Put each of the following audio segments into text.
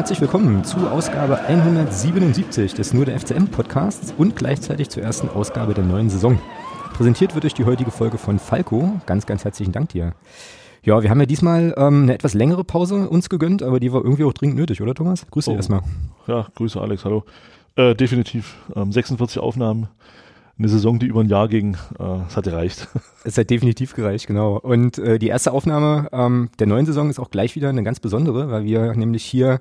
Herzlich willkommen zu Ausgabe 177 des Nur der FCM Podcasts und gleichzeitig zur ersten Ausgabe der neuen Saison. Präsentiert wird euch die heutige Folge von Falco. Ganz, ganz herzlichen Dank dir. Ja, wir haben ja diesmal ähm, eine etwas längere Pause uns gegönnt, aber die war irgendwie auch dringend nötig, oder Thomas? Grüße Oh. erstmal. Ja, Grüße Alex, hallo. Äh, definitiv. Ähm, 46 Aufnahmen, eine Saison, die über ein Jahr ging. Äh, es hat gereicht. Es hat definitiv gereicht, genau. Und äh, die erste Aufnahme ähm, der neuen Saison ist auch gleich wieder eine ganz besondere, weil wir nämlich hier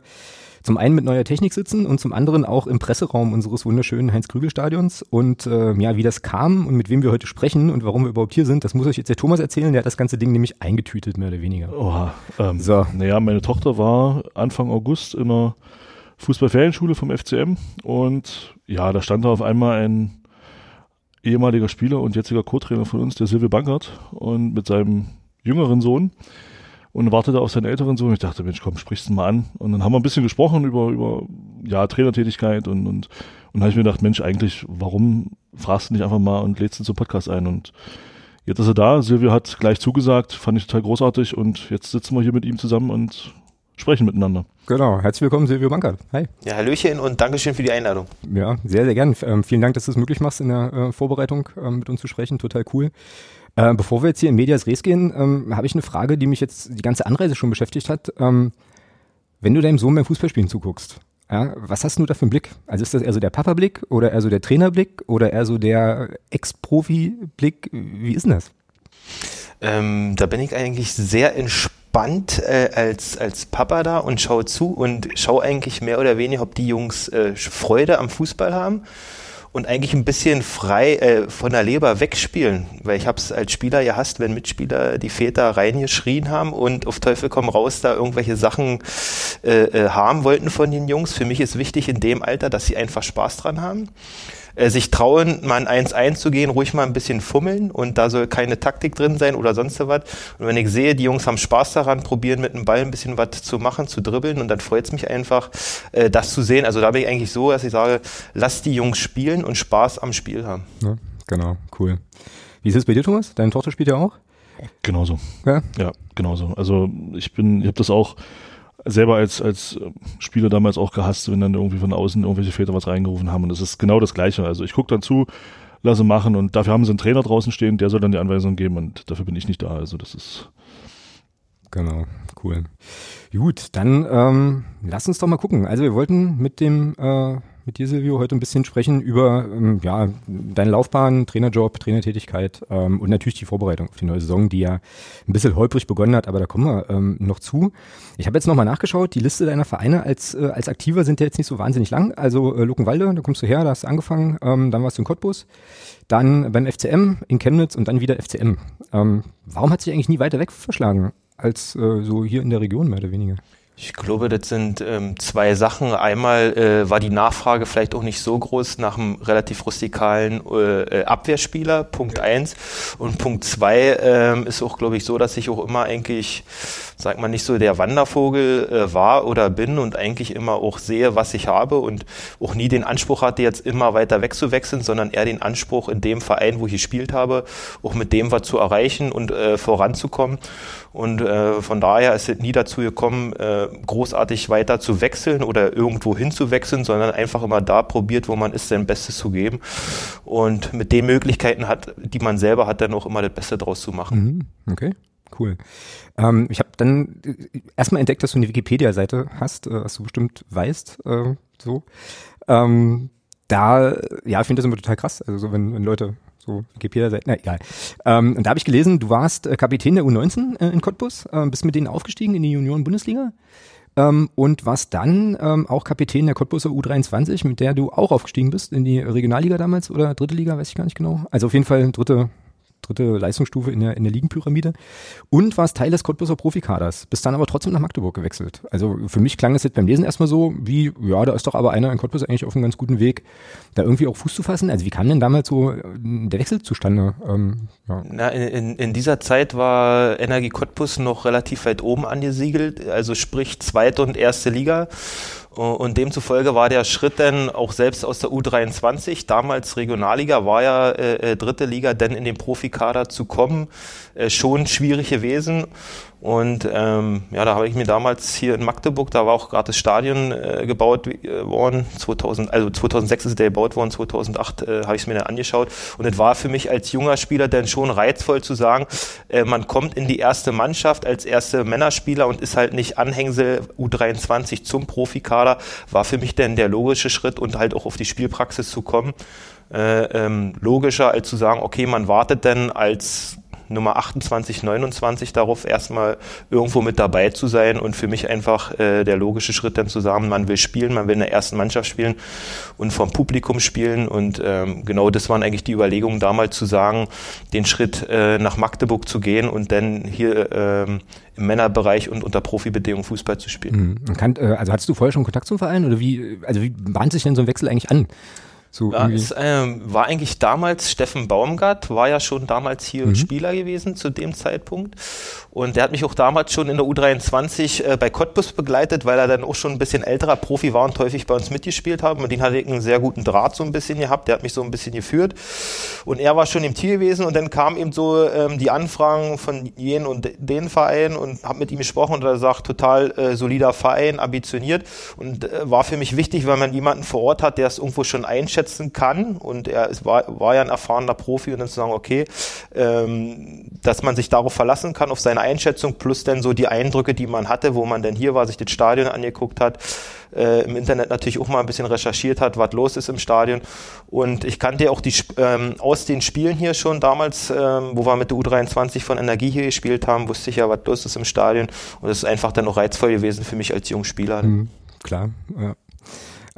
zum einen mit neuer Technik sitzen und zum anderen auch im Presseraum unseres wunderschönen Heinz-Krügel-Stadions. Und äh, ja, wie das kam und mit wem wir heute sprechen und warum wir überhaupt hier sind, das muss euch jetzt der Thomas erzählen. Der hat das ganze Ding nämlich eingetütet, mehr oder weniger. Oha. Ähm, So. Naja, meine Tochter war Anfang August in einer Fußballferienschule vom FCM und ja, da stand da auf einmal ein ehemaliger Spieler und jetziger Co-Trainer von uns, der Silvio Bankert, und mit seinem jüngeren Sohn und wartete auf seinen älteren Sohn. Ich dachte, Mensch, komm, sprichst du mal an. Und dann haben wir ein bisschen gesprochen über, über ja, Trainertätigkeit und, und, und habe ich mir gedacht, Mensch, eigentlich, warum fragst du nicht einfach mal und lädst ihn zum Podcast ein? Und jetzt ist er da. Silvio hat gleich zugesagt, fand ich total großartig und jetzt sitzen wir hier mit ihm zusammen und sprechen miteinander. Genau, herzlich willkommen, Silvio Bankert. Hi. Ja, Hallöchen und Dankeschön für die Einladung. Ja, sehr, sehr gern. Ähm, vielen Dank, dass du es möglich machst, in der äh, Vorbereitung ähm, mit uns zu sprechen. Total cool. Äh, bevor wir jetzt hier in Medias Res gehen, ähm, habe ich eine Frage, die mich jetzt die ganze Anreise schon beschäftigt hat. Ähm, wenn du deinem Sohn beim Fußballspielen zuguckst, ja, was hast du da für einen Blick? Also ist das eher so der Papa-Blick oder eher so der Trainerblick oder eher so der Ex-Profi-Blick? Wie ist denn das? Ähm, da bin ich eigentlich sehr entspannt äh, als, als Papa da und schaue zu und schaue eigentlich mehr oder weniger, ob die Jungs äh, Freude am Fußball haben und eigentlich ein bisschen frei äh, von der Leber wegspielen, weil ich habe es als Spieler gehasst, wenn Mitspieler die Väter reingeschrien haben und auf Teufel komm raus da irgendwelche Sachen äh, äh, haben wollten von den Jungs. Für mich ist wichtig in dem Alter, dass sie einfach Spaß dran haben. Äh, sich trauen, mal ein 1-1 zu gehen, ruhig mal ein bisschen fummeln und da soll keine Taktik drin sein oder sonst was. Und wenn ich sehe, die Jungs haben Spaß daran, probieren mit dem Ball ein bisschen was zu machen, zu dribbeln und dann freut es mich einfach, äh, das zu sehen. Also da bin ich eigentlich so, dass ich sage, lass die Jungs spielen und Spaß am Spiel haben. Ja, genau, cool. Wie ist es bei dir, Thomas? Deine Tochter spielt ja auch? Genauso. Ja? Ja, genauso. Also ich bin, ich habe das auch selber als, als äh, Spieler damals auch gehasst, wenn dann irgendwie von außen irgendwelche Väter was reingerufen haben. Und das ist genau das Gleiche. Also ich gucke dann zu, lasse machen und dafür haben sie einen Trainer draußen stehen, der soll dann die Anweisung geben und dafür bin ich nicht da. Also das ist Genau, cool. Gut, dann ähm, lass uns doch mal gucken. Also wir wollten mit dem äh, mit dir Silvio heute ein bisschen sprechen über ähm, ja deine Laufbahn, Trainerjob, Trainertätigkeit ähm, und natürlich die Vorbereitung auf die neue Saison, die ja ein bisschen holprig begonnen hat, aber da kommen wir ähm, noch zu. Ich habe jetzt nochmal nachgeschaut, die Liste deiner Vereine als äh, als Aktiver sind ja jetzt nicht so wahnsinnig lang. Also äh, Luckenwalde, da kommst du her, da hast du angefangen, ähm, dann warst du in Cottbus, dann beim FCM in Chemnitz und dann wieder FCM. Ähm, warum hat sich eigentlich nie weiter weg verschlagen? als äh, so hier in der Region mehr oder weniger. Ich glaube, das sind ähm, zwei Sachen. Einmal äh, war die Nachfrage vielleicht auch nicht so groß nach einem relativ rustikalen äh, Abwehrspieler, Punkt eins. Und Punkt zwei ähm, ist auch, glaube ich, so, dass ich auch immer eigentlich, sagt man nicht so, der Wandervogel äh, war oder bin und eigentlich immer auch sehe, was ich habe und auch nie den Anspruch hatte, jetzt immer weiter wegzuwechseln, sondern eher den Anspruch, in dem Verein, wo ich gespielt habe, auch mit dem was zu erreichen und äh, voranzukommen. Und äh, von daher ist es nie dazu gekommen, äh, großartig weiter zu wechseln oder irgendwo hinzuwechseln, sondern einfach immer da probiert, wo man ist, sein Bestes zu geben. Und mit den Möglichkeiten hat, die man selber hat, dann auch immer das Beste draus zu machen. Mhm, okay. Cool. Ähm, ich habe dann äh, erstmal entdeckt, dass du eine Wikipedia-Seite hast, äh, was du bestimmt weißt, äh, so. Ähm, da, ja, ich finde das immer total krass. Also so, wenn, wenn Leute so Wikipedia-Seiten, na egal. Ähm, und da habe ich gelesen, du warst äh, Kapitän der U19 äh, in Cottbus, äh, bist mit denen aufgestiegen in die Junioren-Bundesliga ähm, und warst dann ähm, auch Kapitän der Cottbuser U23, mit der du auch aufgestiegen bist in die Regionalliga damals oder dritte Liga, weiß ich gar nicht genau. Also auf jeden Fall dritte, dritte Leistungsstufe in der, in der Ligenpyramide und warst Teil des Cottbuser Profikaders, bist dann aber trotzdem nach Magdeburg gewechselt. Also für mich klang es jetzt beim Lesen erstmal so, wie, ja, da ist doch aber einer in Cottbus eigentlich auf einem ganz guten Weg, da irgendwie auch Fuß zu fassen. Also wie kam denn damals so äh, der Wechsel zustande? Ähm, ja. Na, in, in, dieser Zeit war Energie Cottbus noch relativ weit oben angesiedelt, also sprich zweite und erste Liga. Und demzufolge war der Schritt dann auch selbst aus der U23, damals Regionalliga, war ja äh, dritte Liga, denn in den Profikader zu kommen, äh, schon schwierig gewesen. Und ähm, ja, da habe ich mir damals hier in Magdeburg, da war auch gerade das Stadion äh, gebaut äh, worden, 2000, also 2006 ist der gebaut worden, 2008 äh, habe ich es mir dann angeschaut. Und es war für mich als junger Spieler dann schon reizvoll zu sagen, äh, man kommt in die erste Mannschaft als erste Männerspieler und ist halt nicht Anhängsel U23 zum Profikader, war für mich dann der logische Schritt und halt auch auf die Spielpraxis zu kommen. Äh, ähm, logischer als zu sagen, okay, man wartet dann als Nummer 28, 29 darauf erstmal irgendwo mit dabei zu sein und für mich einfach äh, der logische Schritt dann zu sagen, man will spielen, man will in der ersten Mannschaft spielen und vom Publikum spielen und ähm, genau das waren eigentlich die Überlegungen damals zu sagen, den Schritt äh, nach Magdeburg zu gehen und dann hier ähm, im Männerbereich und unter Profibedingungen Fußball zu spielen. Mhm. Kann, äh, also hattest du vorher schon Kontakt zum Verein oder wie, also wie bahnt sich denn so ein Wechsel eigentlich an? So ja, es ähm, war eigentlich damals, Steffen Baumgart war ja schon damals hier mhm. Spieler gewesen zu dem Zeitpunkt. Und der hat mich auch damals schon in der U23 äh, bei Cottbus begleitet, weil er dann auch schon ein bisschen älterer Profi war und häufig bei uns mitgespielt hat. Und den hatte ich einen sehr guten Draht so ein bisschen gehabt. Der hat mich so ein bisschen geführt. Und er war schon im Team gewesen und dann kamen eben so ähm, die Anfragen von jenen und den Verein und habe mit ihm gesprochen und er sagt, total äh, solider Verein, ambitioniert. Und äh, war für mich wichtig, weil man jemanden vor Ort hat, der es irgendwo schon einschätzt einschätzen kann. Und er ist, war, war ja ein erfahrener Profi. Und dann zu sagen, okay, ähm, dass man sich darauf verlassen kann, auf seine Einschätzung plus dann so die Eindrücke, die man hatte, wo man denn hier war, sich das Stadion angeguckt hat, äh, im Internet natürlich auch mal ein bisschen recherchiert hat, was los ist im Stadion. Und ich kannte auch die ähm, aus den Spielen hier schon damals, ähm, wo wir mit der U23 von Energie hier gespielt haben, wusste ich ja, was los ist im Stadion. Und es ist einfach dann auch reizvoll gewesen für mich als junger Spieler. Mhm, klar, ja.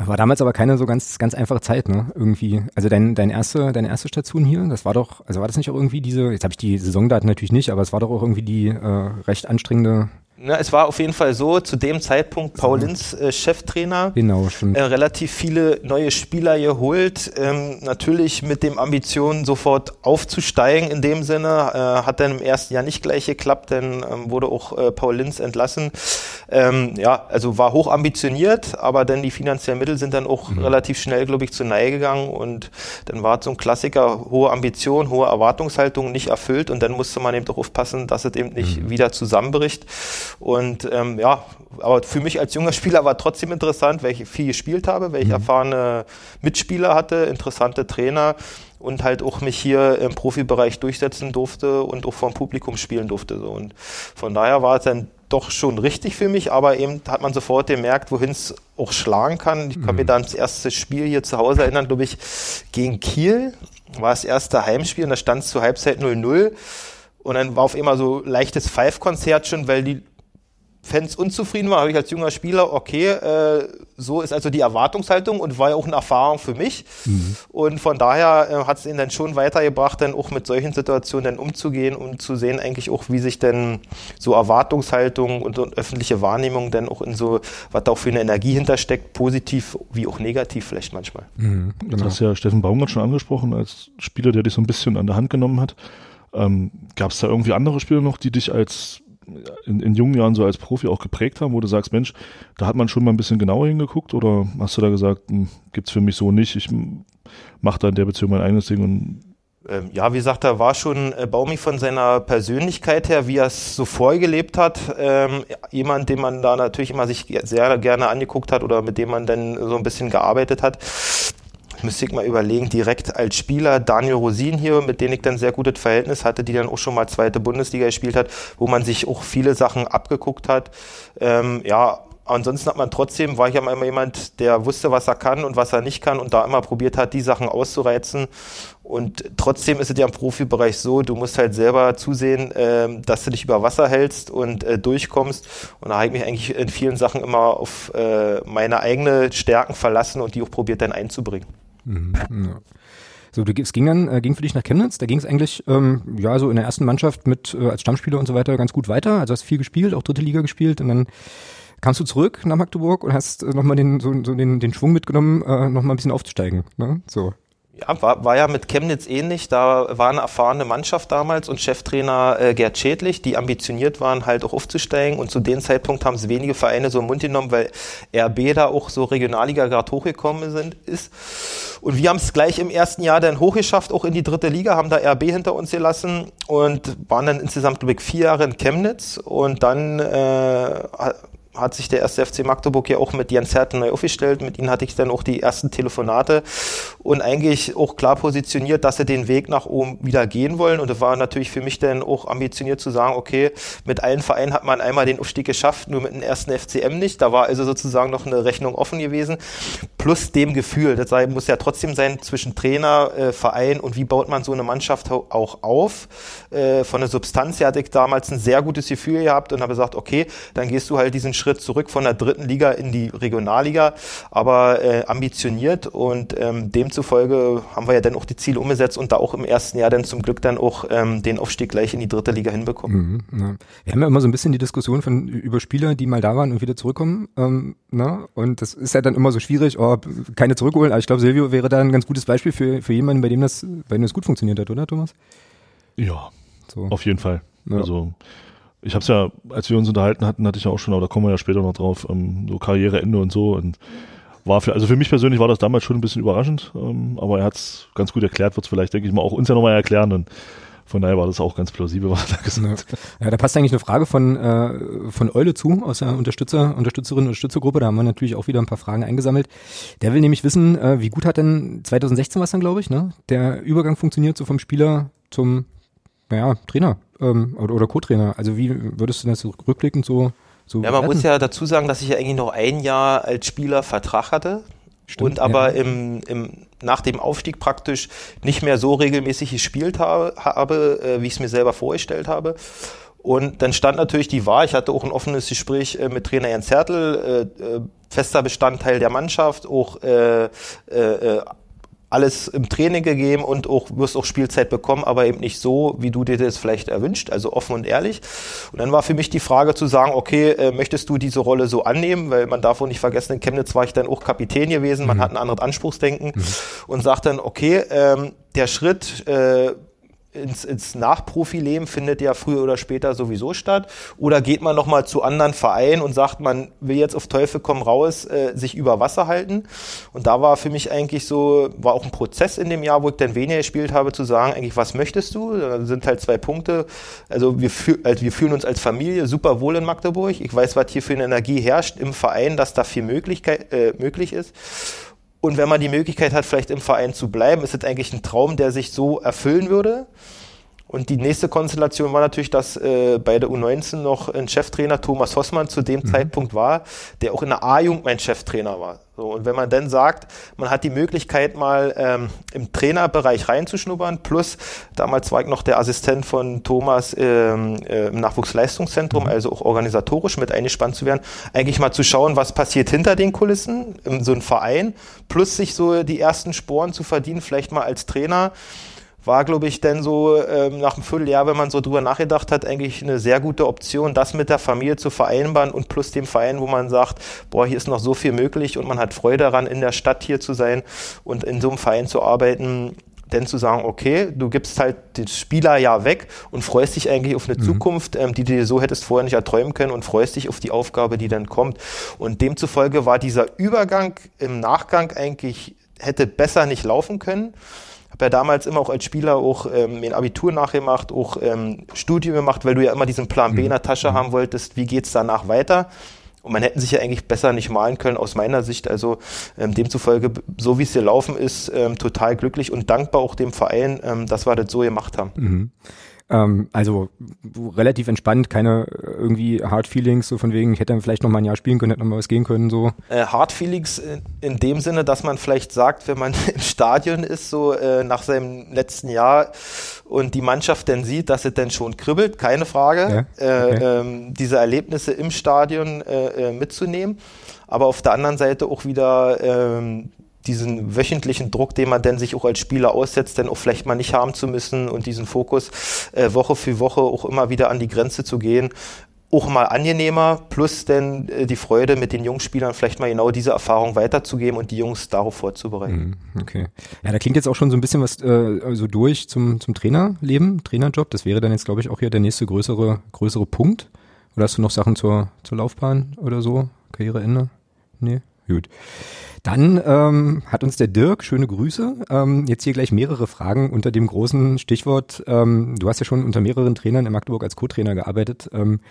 War damals aber keine so ganz, ganz einfache Zeit, ne? Irgendwie. Also dein, dein erste, deine erste Station hier, das war doch, also war das nicht auch irgendwie diese, jetzt habe ich die Saisondaten natürlich nicht, aber es war doch auch irgendwie die äh, recht anstrengende na, es war auf jeden Fall so, zu dem Zeitpunkt Paul Linz äh, Cheftrainer. Genau. Äh, relativ viele neue Spieler geholt. Ähm, natürlich mit dem Ambition, sofort aufzusteigen in dem Sinne. Äh, hat dann im ersten Jahr nicht gleich geklappt, denn ähm, wurde auch äh, Paul Linz entlassen. Ähm, ja, also war hoch ambitioniert, aber dann die finanziellen Mittel sind dann auch mhm. relativ schnell, glaube ich, zu Neige gegangen und dann war so ein Klassiker, hohe Ambition, hohe Erwartungshaltung nicht erfüllt und dann musste man eben doch aufpassen, dass es eben nicht mhm. wieder zusammenbricht. Und ähm, ja, aber für mich als junger Spieler war trotzdem interessant, weil ich viel gespielt habe, weil ich mhm. erfahrene Mitspieler hatte, interessante Trainer und halt auch mich hier im Profibereich durchsetzen durfte und auch vom Publikum spielen durfte. So. Und von daher war es dann doch schon richtig für mich, aber eben hat man sofort gemerkt, wohin es auch schlagen kann. Ich kann mhm. mir dann das erste Spiel hier zu Hause erinnern, glaube ich, gegen Kiel. War das erste Heimspiel und da stand es zur Halbzeit 0-0. Und dann war auf immer so leichtes Five-Konzert schon, weil die Fans unzufrieden war, habe ich als junger Spieler, okay, äh, so ist also die Erwartungshaltung und war ja auch eine Erfahrung für mich. Mhm. Und von daher äh, hat es ihn dann schon weitergebracht, dann auch mit solchen Situationen dann umzugehen und zu sehen eigentlich auch, wie sich denn so Erwartungshaltung und, und öffentliche Wahrnehmung dann auch in so, was da auch für eine Energie hintersteckt, positiv wie auch negativ vielleicht manchmal. Mhm, genau. Das hast ja Steffen Baumgart schon angesprochen, als Spieler, der dich so ein bisschen an der Hand genommen hat. Ähm, Gab es da irgendwie andere Spieler noch, die dich als in, in jungen Jahren so als Profi auch geprägt haben, wo du sagst, Mensch, da hat man schon mal ein bisschen genauer hingeguckt oder hast du da gesagt, hm, gibt's für mich so nicht, ich mache da in der Beziehung mein eigenes Ding und ähm, ja, wie gesagt, er war schon äh, Baumi von seiner Persönlichkeit her, wie er es so vorgelebt hat. Ähm, jemand, den man da natürlich immer sich sehr gerne angeguckt hat oder mit dem man dann so ein bisschen gearbeitet hat müsste ich mal überlegen, direkt als Spieler Daniel Rosin hier, mit dem ich dann sehr gutes Verhältnis hatte, die dann auch schon mal zweite Bundesliga gespielt hat, wo man sich auch viele Sachen abgeguckt hat. Ähm, ja, ansonsten hat man trotzdem, war ich ja immer jemand, der wusste, was er kann und was er nicht kann und da immer probiert hat, die Sachen auszureizen. Und trotzdem ist es ja im Profibereich so, du musst halt selber zusehen, äh, dass du dich über Wasser hältst und äh, durchkommst. Und da habe ich mich eigentlich in vielen Sachen immer auf äh, meine eigenen Stärken verlassen und die auch probiert dann einzubringen. Mhm, ja. So, du, es ging dann, äh, ging für dich nach Chemnitz, da ging es eigentlich, ähm, ja, so in der ersten Mannschaft mit äh, als Stammspieler und so weiter ganz gut weiter. Also hast viel gespielt, auch dritte Liga gespielt und dann kamst du zurück nach Magdeburg und hast äh, nochmal den, so, so den, den Schwung mitgenommen, äh, nochmal ein bisschen aufzusteigen. Ne? So. Ja, war, war ja mit Chemnitz ähnlich. Da war eine erfahrene Mannschaft damals und Cheftrainer äh, Gerd Schädlich, die ambitioniert waren, halt auch aufzusteigen. Und zu dem Zeitpunkt haben es wenige Vereine so im Mund genommen, weil RB da auch so Regionalliga gerade hochgekommen sind, ist. Und wir haben es gleich im ersten Jahr dann hochgeschafft, auch in die dritte Liga, haben da RB hinter uns gelassen und waren dann insgesamt, glaube ich, vier Jahre in Chemnitz. Und dann äh, hat sich der erste FC Magdeburg ja auch mit Jens Herten neu aufgestellt. Mit ihnen hatte ich dann auch die ersten Telefonate und eigentlich auch klar positioniert, dass sie den Weg nach oben wieder gehen wollen. Und es war natürlich für mich dann auch ambitioniert zu sagen, okay, mit allen Vereinen hat man einmal den Aufstieg geschafft, nur mit dem ersten FCM nicht. Da war also sozusagen noch eine Rechnung offen gewesen. Plus dem Gefühl, das muss ja trotzdem sein zwischen Trainer, äh, Verein und wie baut man so eine Mannschaft auch auf. Äh, von der Substanz her hatte ich damals ein sehr gutes Gefühl gehabt und habe gesagt, okay, dann gehst du halt diesen Schritt zurück von der dritten Liga in die Regionalliga, aber äh, ambitioniert und ähm, demzufolge haben wir ja dann auch die Ziele umgesetzt und da auch im ersten Jahr dann zum Glück dann auch ähm, den Aufstieg gleich in die dritte Liga hinbekommen. Mhm, ja. Wir haben ja immer so ein bisschen die Diskussion von über Spieler, die mal da waren und wieder zurückkommen. Ähm, ne? Und das ist ja dann immer so schwierig, oh, keine zurückholen. Aber ich glaube, Silvio wäre da ein ganz gutes Beispiel für, für jemanden, bei dem das, bei dem das gut funktioniert hat, oder Thomas? Ja, so. auf jeden Fall. Ja. Also ich habe es ja, als wir uns unterhalten hatten, hatte ich ja auch schon, aber da kommen wir ja später noch drauf, ähm, so Karriereende und so und war für, also für mich persönlich war das damals schon ein bisschen überraschend, ähm, aber er hat es ganz gut erklärt, wird es vielleicht, denke ich mal, auch uns ja nochmal erklären und von daher war das auch ganz plausibel, was er da gesagt hat. Ja, da passt eigentlich eine Frage von, äh, von Eule zu, aus der Unterstützer, Unterstützerin Unterstützergruppe. Da haben wir natürlich auch wieder ein paar Fragen eingesammelt. Der will nämlich wissen, äh, wie gut hat denn 2016 war es dann, glaube ich, ne? Der Übergang funktioniert so vom Spieler zum naja, Trainer ähm, oder, oder Co-Trainer. Also wie würdest du das rückblickend so, so Ja, man muss ja dazu sagen, dass ich ja eigentlich noch ein Jahr als Spieler Vertrag hatte. Stimmt, und aber ja. im, im, nach dem Aufstieg praktisch nicht mehr so regelmäßig gespielt habe, habe äh, wie ich es mir selber vorgestellt habe. Und dann stand natürlich die Wahl, ich hatte auch ein offenes Gespräch äh, mit Trainer Jens Hertel, äh, äh fester Bestandteil der Mannschaft, auch äh, alles im Training gegeben und auch wirst auch Spielzeit bekommen, aber eben nicht so, wie du dir das vielleicht erwünscht, also offen und ehrlich. Und dann war für mich die Frage zu sagen, okay, äh, möchtest du diese Rolle so annehmen, weil man darf auch nicht vergessen, in Chemnitz war ich dann auch Kapitän gewesen, man mhm. hat ein anderes Anspruchsdenken mhm. und sagt dann, okay, ähm, der Schritt äh, ins, ins Nachprofileben findet ja früher oder später sowieso statt. Oder geht man nochmal zu anderen Vereinen und sagt, man will jetzt auf Teufel komm raus, äh, sich über Wasser halten. Und da war für mich eigentlich so, war auch ein Prozess in dem Jahr, wo ich dann weniger gespielt habe, zu sagen, eigentlich, was möchtest du? Da sind halt zwei Punkte. Also wir, fühl, also wir fühlen uns als Familie super wohl in Magdeburg. Ich weiß, was hier für eine Energie herrscht im Verein, dass da viel Möglichkeit, äh, möglich ist. Und wenn man die Möglichkeit hat, vielleicht im Verein zu bleiben, ist es eigentlich ein Traum, der sich so erfüllen würde. Und die nächste Konstellation war natürlich, dass äh, bei der U19 noch ein Cheftrainer Thomas Hossmann zu dem mhm. Zeitpunkt war, der auch in der A-Jugend mein Cheftrainer war. So, und wenn man dann sagt, man hat die Möglichkeit mal ähm, im Trainerbereich reinzuschnuppern, plus damals war ich noch der Assistent von Thomas ähm, äh, im Nachwuchsleistungszentrum, mhm. also auch organisatorisch mit eingespannt zu werden, eigentlich mal zu schauen, was passiert hinter den Kulissen in so einem Verein, plus sich so die ersten Sporen zu verdienen, vielleicht mal als Trainer war, glaube ich, denn so ähm, nach einem Vierteljahr, wenn man so drüber nachgedacht hat, eigentlich eine sehr gute Option, das mit der Familie zu vereinbaren und plus dem Verein, wo man sagt, boah, hier ist noch so viel möglich und man hat Freude daran, in der Stadt hier zu sein und in so einem Verein zu arbeiten, denn zu sagen, okay, du gibst halt den Spieler ja weg und freust dich eigentlich auf eine mhm. Zukunft, ähm, die du dir so hättest vorher nicht erträumen können und freust dich auf die Aufgabe, die dann kommt. Und demzufolge war dieser Übergang im Nachgang eigentlich hätte besser nicht laufen können habe ja damals immer auch als Spieler auch ähm, ein Abitur nachgemacht, auch ähm, Studium gemacht, weil du ja immer diesen Plan B in der Tasche mhm. haben wolltest, wie geht's danach weiter. Und man hätten sich ja eigentlich besser nicht malen können aus meiner Sicht. Also ähm, demzufolge, so wie es hier laufen ist, ähm, total glücklich und dankbar auch dem Verein, ähm, dass wir das so gemacht haben. Mhm. Ähm, also relativ entspannt, keine äh, irgendwie Hard Feelings, so von wegen, ich hätte dann vielleicht noch mal ein Jahr spielen können, hätte noch mal was gehen können, so. Äh, Hard Feelings in, in, dem Sinne, dass man vielleicht sagt, wenn man im Stadion ist, so äh, nach seinem letzten Jahr und die Mannschaft dann sieht, dass es dann schon kribbelt, keine Frage, ja, äh, okay. ähm, diese Erlebnisse im Stadion äh, äh, mitzunehmen aber auf der anderen Seite auch wieder ähm, diesen wöchentlichen Druck, den man denn sich auch als Spieler aussetzt, denn auch vielleicht mal nicht haben zu müssen und diesen Fokus äh, Woche für Woche auch immer wieder an die Grenze zu gehen, auch mal angenehmer, plus denn äh, die Freude mit den Jungspielern vielleicht mal genau diese Erfahrung weiterzugeben und die Jungs darauf vorzubereiten. Mhm, okay. Ja, da klingt jetzt auch schon so ein bisschen was äh, so durch zum, zum Trainerleben, Trainerjob. Das wäre dann jetzt, glaube ich, auch hier der nächste größere, größere Punkt. Oder hast du noch Sachen zur, zur Laufbahn oder so? Karriereende? Nee? Gut. Dann ähm, hat uns der Dirk, schöne Grüße, ähm, jetzt hier gleich mehrere Fragen unter dem großen Stichwort, ähm, du hast ja schon unter mehreren Trainern in Magdeburg als Co-Trainer gearbeitet, ähm,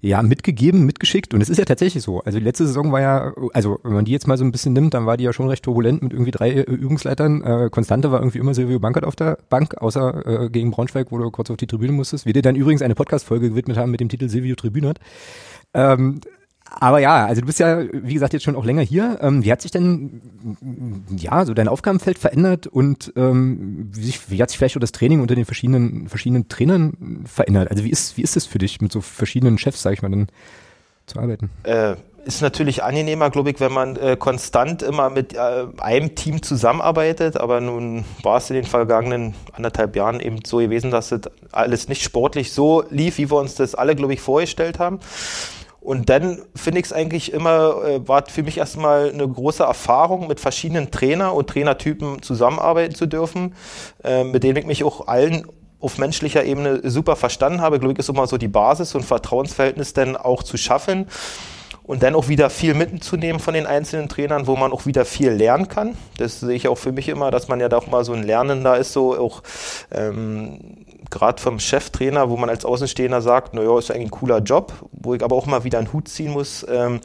ja, mitgegeben, mitgeschickt und es ist ja tatsächlich so. Also die letzte Saison war ja, also wenn man die jetzt mal so ein bisschen nimmt, dann war die ja schon recht turbulent mit irgendwie drei äh, Übungsleitern. Äh, Konstante war irgendwie immer Silvio Bankert auf der Bank, außer äh, gegen Braunschweig, wo du kurz auf die Tribüne musstest. Wir dir dann übrigens eine Podcast-Folge gewidmet haben mit dem Titel Silvio Tribünert. Ähm, aber ja, also du bist ja, wie gesagt, jetzt schon auch länger hier. Ähm, wie hat sich denn, ja, so dein Aufgabenfeld verändert und ähm, wie, sich, wie hat sich vielleicht auch das Training unter den verschiedenen, verschiedenen Trainern verändert? Also wie ist, wie ist es für dich, mit so verschiedenen Chefs, sag ich mal, dann zu arbeiten? Äh, ist natürlich angenehmer, glaube ich, wenn man äh, konstant immer mit äh, einem Team zusammenarbeitet. Aber nun war es in den vergangenen anderthalb Jahren eben so gewesen, dass das alles nicht sportlich so lief, wie wir uns das alle, glaube ich, vorgestellt haben. Und dann finde ich es eigentlich immer, äh, war für mich erstmal eine große Erfahrung, mit verschiedenen Trainer und Trainertypen zusammenarbeiten zu dürfen, äh, mit denen ich mich auch allen auf menschlicher Ebene super verstanden habe. Ich, ist immer so die Basis und Vertrauensverhältnis dann auch zu schaffen und dann auch wieder viel mitzunehmen von den einzelnen Trainern, wo man auch wieder viel lernen kann. Das sehe ich auch für mich immer, dass man ja da auch mal so ein Lernender ist, so auch ähm, gerade vom Cheftrainer, wo man als Außenstehender sagt, naja, ist eigentlich ein cooler Job, wo ich aber auch mal wieder einen Hut ziehen muss. Ähm,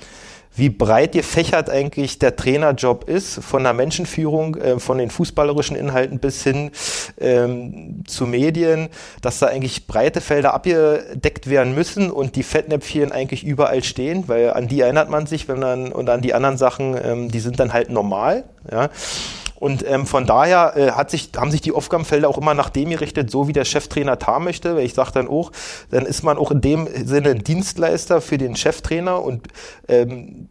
wie breit gefächert eigentlich der Trainerjob ist, von der Menschenführung, äh, von den fußballerischen Inhalten bis hin ähm, zu Medien, dass da eigentlich breite Felder abgedeckt werden müssen und die Fettnäpfchen eigentlich überall stehen, weil an die erinnert man sich, wenn man und an die anderen Sachen, ähm, die sind dann halt normal. Ja. Und ähm, von daher äh, hat sich, haben sich die Aufgabenfelder auch immer nach dem gerichtet, so wie der Cheftrainer tar möchte. Weil ich sage dann auch, dann ist man auch in dem Sinne ein Dienstleister für den Cheftrainer und ähm,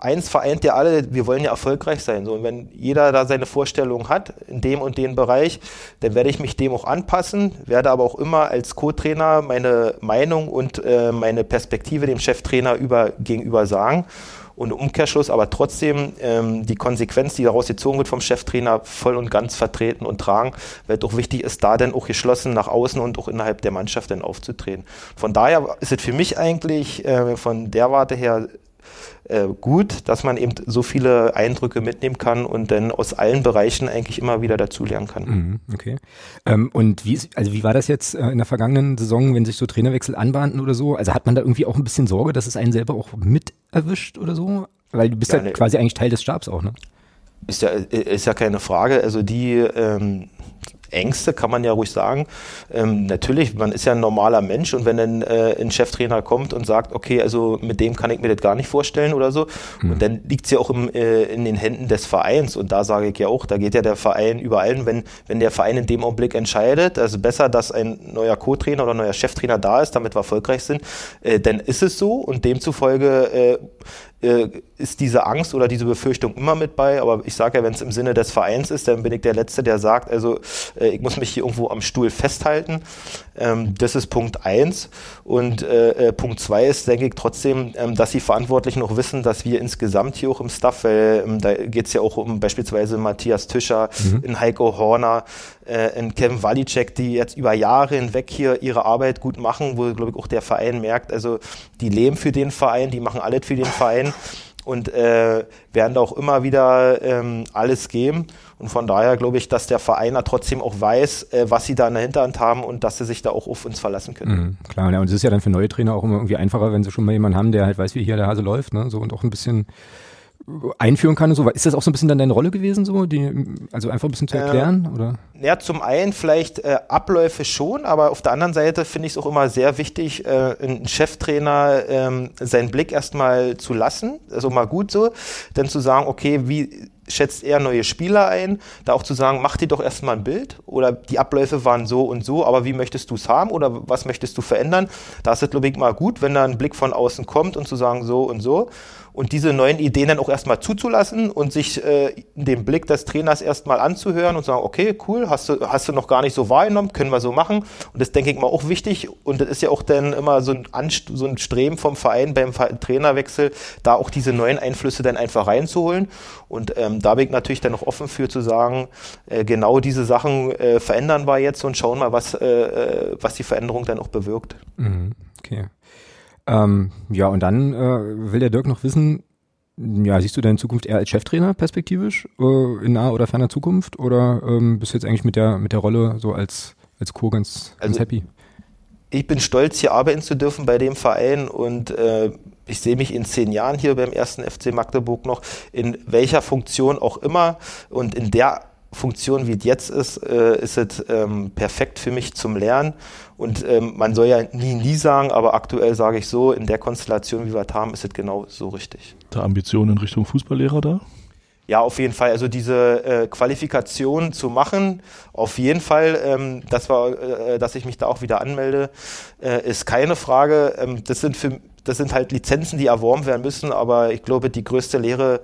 eins vereint ja alle, wir wollen ja erfolgreich sein. So, und wenn jeder da seine Vorstellung hat, in dem und dem Bereich, dann werde ich mich dem auch anpassen, werde aber auch immer als Co-Trainer meine Meinung und äh, meine Perspektive dem Cheftrainer über, gegenüber sagen und Umkehrschluss aber trotzdem ähm, die Konsequenz, die daraus gezogen wird vom Cheftrainer, voll und ganz vertreten und tragen, weil doch wichtig ist, da dann auch geschlossen nach außen und auch innerhalb der Mannschaft dann aufzutreten. Von daher ist es für mich eigentlich äh, von der Warte her äh, gut, dass man eben so viele Eindrücke mitnehmen kann und dann aus allen Bereichen eigentlich immer wieder dazulernen kann. Mhm, okay. Ähm, und wie ist, also wie war das jetzt äh, in der vergangenen Saison, wenn sich so Trainerwechsel anbahnten oder so? Also hat man da irgendwie auch ein bisschen Sorge, dass es einen selber auch mit erwischt oder so? Weil du bist ja, ja ne, quasi eigentlich Teil des Stabs auch, ne? Ist ja, ist ja keine Frage. Also die ähm, Ängste, kann man ja ruhig sagen. Ähm, natürlich, man ist ja ein normaler Mensch und wenn dann äh, ein Cheftrainer kommt und sagt, okay, also mit dem kann ich mir das gar nicht vorstellen oder so, mhm. und dann liegt es ja auch im, äh, in den Händen des Vereins und da sage ich ja auch, da geht ja der Verein über allen, wenn, wenn der Verein in dem Augenblick entscheidet, also besser, dass ein neuer Co-Trainer oder neuer Cheftrainer da ist, damit wir erfolgreich sind, äh, dann ist es so und demzufolge äh, ist diese Angst oder diese Befürchtung immer mit bei. Aber ich sage ja, wenn es im Sinne des Vereins ist, dann bin ich der Letzte, der sagt, also äh, ich muss mich hier irgendwo am Stuhl festhalten. Ähm, das ist Punkt eins. Und äh, äh, Punkt zwei ist, denke ich trotzdem, ähm, dass die Verantwortlichen auch wissen, dass wir insgesamt hier auch im Staff, weil ähm, da geht es ja auch um beispielsweise Matthias Tischer, mhm. in Heiko Horner, äh, in Kevin Walicek, die jetzt über Jahre hinweg hier ihre Arbeit gut machen, wo, glaube ich, auch der Verein merkt, also die leben für den Verein, die machen alles für den Verein und äh, werden da auch immer wieder ähm, alles geben. Und von daher glaube ich, dass der Verein da trotzdem auch weiß, äh, was sie da in der Hinterhand haben und dass sie sich da auch auf uns verlassen können. Mhm, klar, ja, und es ist ja dann für neue Trainer auch immer irgendwie einfacher, wenn sie schon mal jemanden haben, der halt weiß, wie hier der Hase läuft, ne? So und auch ein bisschen einführen kann und so. Ist das auch so ein bisschen dann deine Rolle gewesen, so, die, also einfach ein bisschen zu erklären? Ähm, oder? Ja, zum einen vielleicht äh, Abläufe schon, aber auf der anderen Seite finde ich es auch immer sehr wichtig, äh, einen Cheftrainer ähm, seinen Blick erstmal zu lassen, also mal gut so, dann zu sagen, okay, wie schätzt eher neue Spieler ein, da auch zu sagen, mach dir doch erstmal ein Bild oder die Abläufe waren so und so, aber wie möchtest du es haben oder was möchtest du verändern? Da ist es, glaube ich, mal gut, wenn da ein Blick von außen kommt und zu sagen, so und so und diese neuen Ideen dann auch erstmal zuzulassen und sich äh, den Blick des Trainers erstmal anzuhören und sagen, okay, cool, hast du, hast du noch gar nicht so wahrgenommen, können wir so machen. Und das denke ich mal auch wichtig und das ist ja auch dann immer so ein, Anst so ein Streben vom Verein beim Trainerwechsel, da auch diese neuen Einflüsse dann einfach reinzuholen. Und ähm, da bin ich natürlich dann noch offen für zu sagen, äh, genau diese Sachen äh, verändern wir jetzt und schauen mal, was, äh, äh was die Veränderung dann auch bewirkt. Mhm, okay. Ähm, ja, und dann äh, will der Dirk noch wissen, ja, siehst du deine Zukunft eher als Cheftrainer perspektivisch äh, in naher oder ferner Zukunft oder ähm, bist du jetzt eigentlich mit der mit der Rolle so als als Co ganz, ganz also, happy? Ich bin stolz, hier arbeiten zu dürfen bei dem Verein und äh, ich sehe mich in zehn Jahren hier beim ersten FC Magdeburg noch, in welcher Funktion auch immer und in der Funktion, wie es jetzt ist, äh, ist es ähm, perfekt für mich zum Lernen. Und ähm, man soll ja nie, nie sagen, aber aktuell sage ich so, in der Konstellation, wie wir es haben, ist es genau so richtig. Da Ambitionen in Richtung Fußballlehrer da? Ja, auf jeden Fall. Also diese äh, Qualifikation zu machen, auf jeden Fall, ähm, das war, äh, dass ich mich da auch wieder anmelde, äh, ist keine Frage. Ähm, das sind für das sind halt Lizenzen, die erworben werden müssen, aber ich glaube, die größte Lehre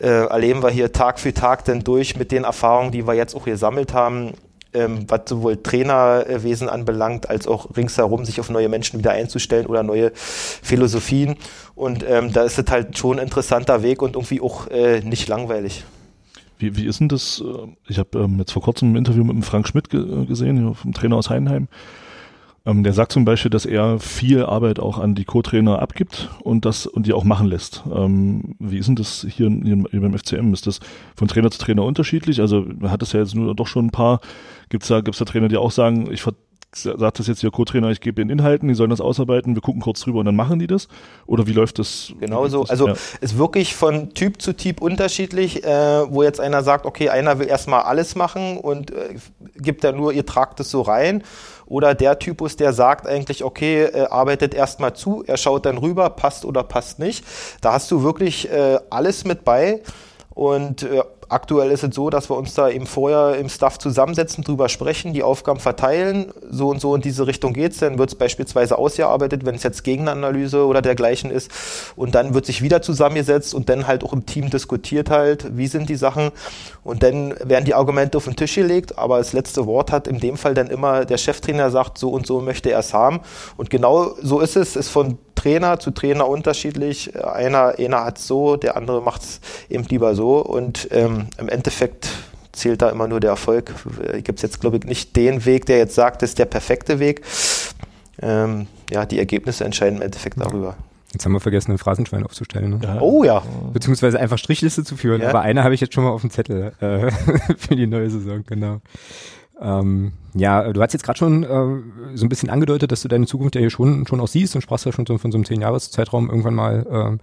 äh, erleben wir hier Tag für Tag denn durch mit den Erfahrungen, die wir jetzt auch gesammelt haben, ähm, was sowohl Trainerwesen anbelangt, als auch ringsherum sich auf neue Menschen wieder einzustellen oder neue Philosophien. Und ähm, da ist es halt schon ein interessanter Weg und irgendwie auch äh, nicht langweilig. Wie, wie ist denn das? Äh, ich habe ähm, jetzt vor kurzem ein Interview mit dem Frank Schmidt ge gesehen, vom Trainer aus Heidenheim. Ähm, der sagt zum Beispiel, dass er viel Arbeit auch an die Co-Trainer abgibt und das und die auch machen lässt. Ähm, wie ist denn das hier, hier, beim FCM? Ist das von Trainer zu Trainer unterschiedlich? Also man hat es ja jetzt nur doch schon ein paar. Gibt es da, gibt's da Trainer, die auch sagen, ich sagt das jetzt ihr Co-Trainer, ich gebe den Inhalten, die sollen das ausarbeiten, wir gucken kurz drüber und dann machen die das? Oder wie läuft das? Genau so. Also ja. ist wirklich von Typ zu Typ unterschiedlich, äh, wo jetzt einer sagt, okay, einer will erstmal alles machen und äh, gibt da nur, ihr tragt es so rein. Oder der Typus, der sagt eigentlich, okay, äh, arbeitet erstmal zu, er schaut dann rüber, passt oder passt nicht. Da hast du wirklich äh, alles mit bei. Und äh, aktuell ist es so, dass wir uns da eben vorher im Staff zusammensetzen, drüber sprechen, die Aufgaben verteilen, so und so in diese Richtung geht's, dann wird es beispielsweise ausgearbeitet, wenn es jetzt Gegenanalyse oder dergleichen ist. Und dann wird sich wieder zusammengesetzt und dann halt auch im Team diskutiert halt, wie sind die Sachen. Und dann werden die Argumente auf den Tisch gelegt, aber das letzte Wort hat in dem Fall dann immer der Cheftrainer sagt, so und so möchte er es haben. Und genau so ist es, ist von Trainer zu Trainer unterschiedlich. Einer, einer hat es so, der andere macht es eben lieber so und ähm, im Endeffekt zählt da immer nur der Erfolg. Gibt es jetzt, glaube ich, nicht den Weg, der jetzt sagt, das ist der perfekte Weg. Ähm, ja, die Ergebnisse entscheiden im Endeffekt darüber. Jetzt haben wir vergessen, ein Phrasenschwein aufzustellen. Ne? Ja. Oh ja. Beziehungsweise einfach Strichliste zu führen. Ja. Aber eine habe ich jetzt schon mal auf dem Zettel äh, für die neue Saison, genau. Ähm, ja, du hast jetzt gerade schon äh, so ein bisschen angedeutet, dass du deine Zukunft ja hier schon, schon auch siehst und sprachst ja schon so von so einem zehn-Jahres-Zeitraum irgendwann mal,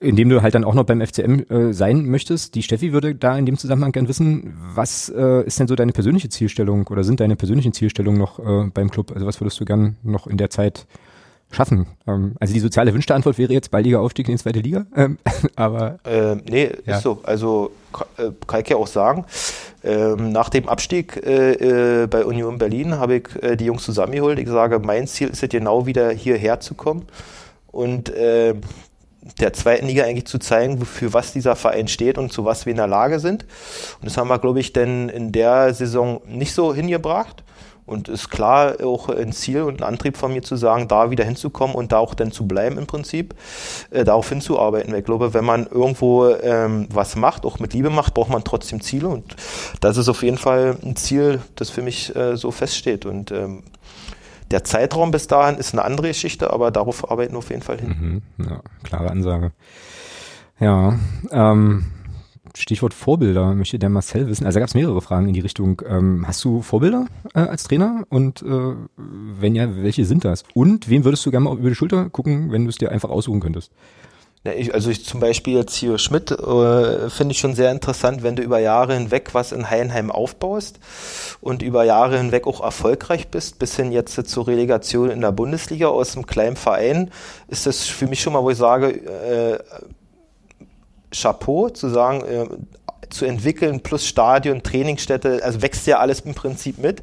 äh, in dem du halt dann auch noch beim FCM äh, sein möchtest. Die Steffi würde da in dem Zusammenhang gern wissen, was äh, ist denn so deine persönliche Zielstellung oder sind deine persönlichen Zielstellungen noch äh, beim Club? Also was würdest du gern noch in der Zeit schaffen? Ähm, also die soziale wünschte Antwort wäre jetzt baldiger Aufstieg in die zweite Liga, ähm, aber... Äh, nee, ja. ist so. Also äh, kann ich ja auch sagen, ähm, nach dem Abstieg äh, äh, bei Union Berlin habe ich äh, die Jungs zusammengeholt. Ich sage, mein Ziel ist es genau wieder hierher zu kommen und äh, der zweiten Liga eigentlich zu zeigen, für was dieser Verein steht und zu was wir in der Lage sind. Und das haben wir, glaube ich, denn in der Saison nicht so hingebracht. Und ist klar auch ein Ziel und ein Antrieb von mir zu sagen, da wieder hinzukommen und da auch dann zu bleiben im Prinzip, äh, darauf hinzuarbeiten. Weil ich glaube, wenn man irgendwo ähm, was macht, auch mit Liebe macht, braucht man trotzdem Ziele. Und das ist auf jeden Fall ein Ziel, das für mich äh, so feststeht. Und ähm, der Zeitraum bis dahin ist eine andere Geschichte, aber darauf arbeiten wir auf jeden Fall hin. Mhm, ja, klare Ansage. Ja, ähm, Stichwort Vorbilder möchte der Marcel wissen. Also gab es mehrere Fragen in die Richtung. Ähm, hast du Vorbilder äh, als Trainer? Und äh, wenn ja, welche sind das? Und wen würdest du gerne mal über die Schulter gucken, wenn du es dir einfach aussuchen könntest? Ja, ich, also ich zum Beispiel jetzt hier Schmidt äh, finde ich schon sehr interessant, wenn du über Jahre hinweg was in Heidenheim aufbaust und über Jahre hinweg auch erfolgreich bist, bis hin jetzt zur Relegation in der Bundesliga aus einem kleinen Verein, ist das für mich schon mal, wo ich sage, äh, Chapeau, zu sagen, äh, zu entwickeln, plus Stadion, Trainingsstätte, also wächst ja alles im Prinzip mit,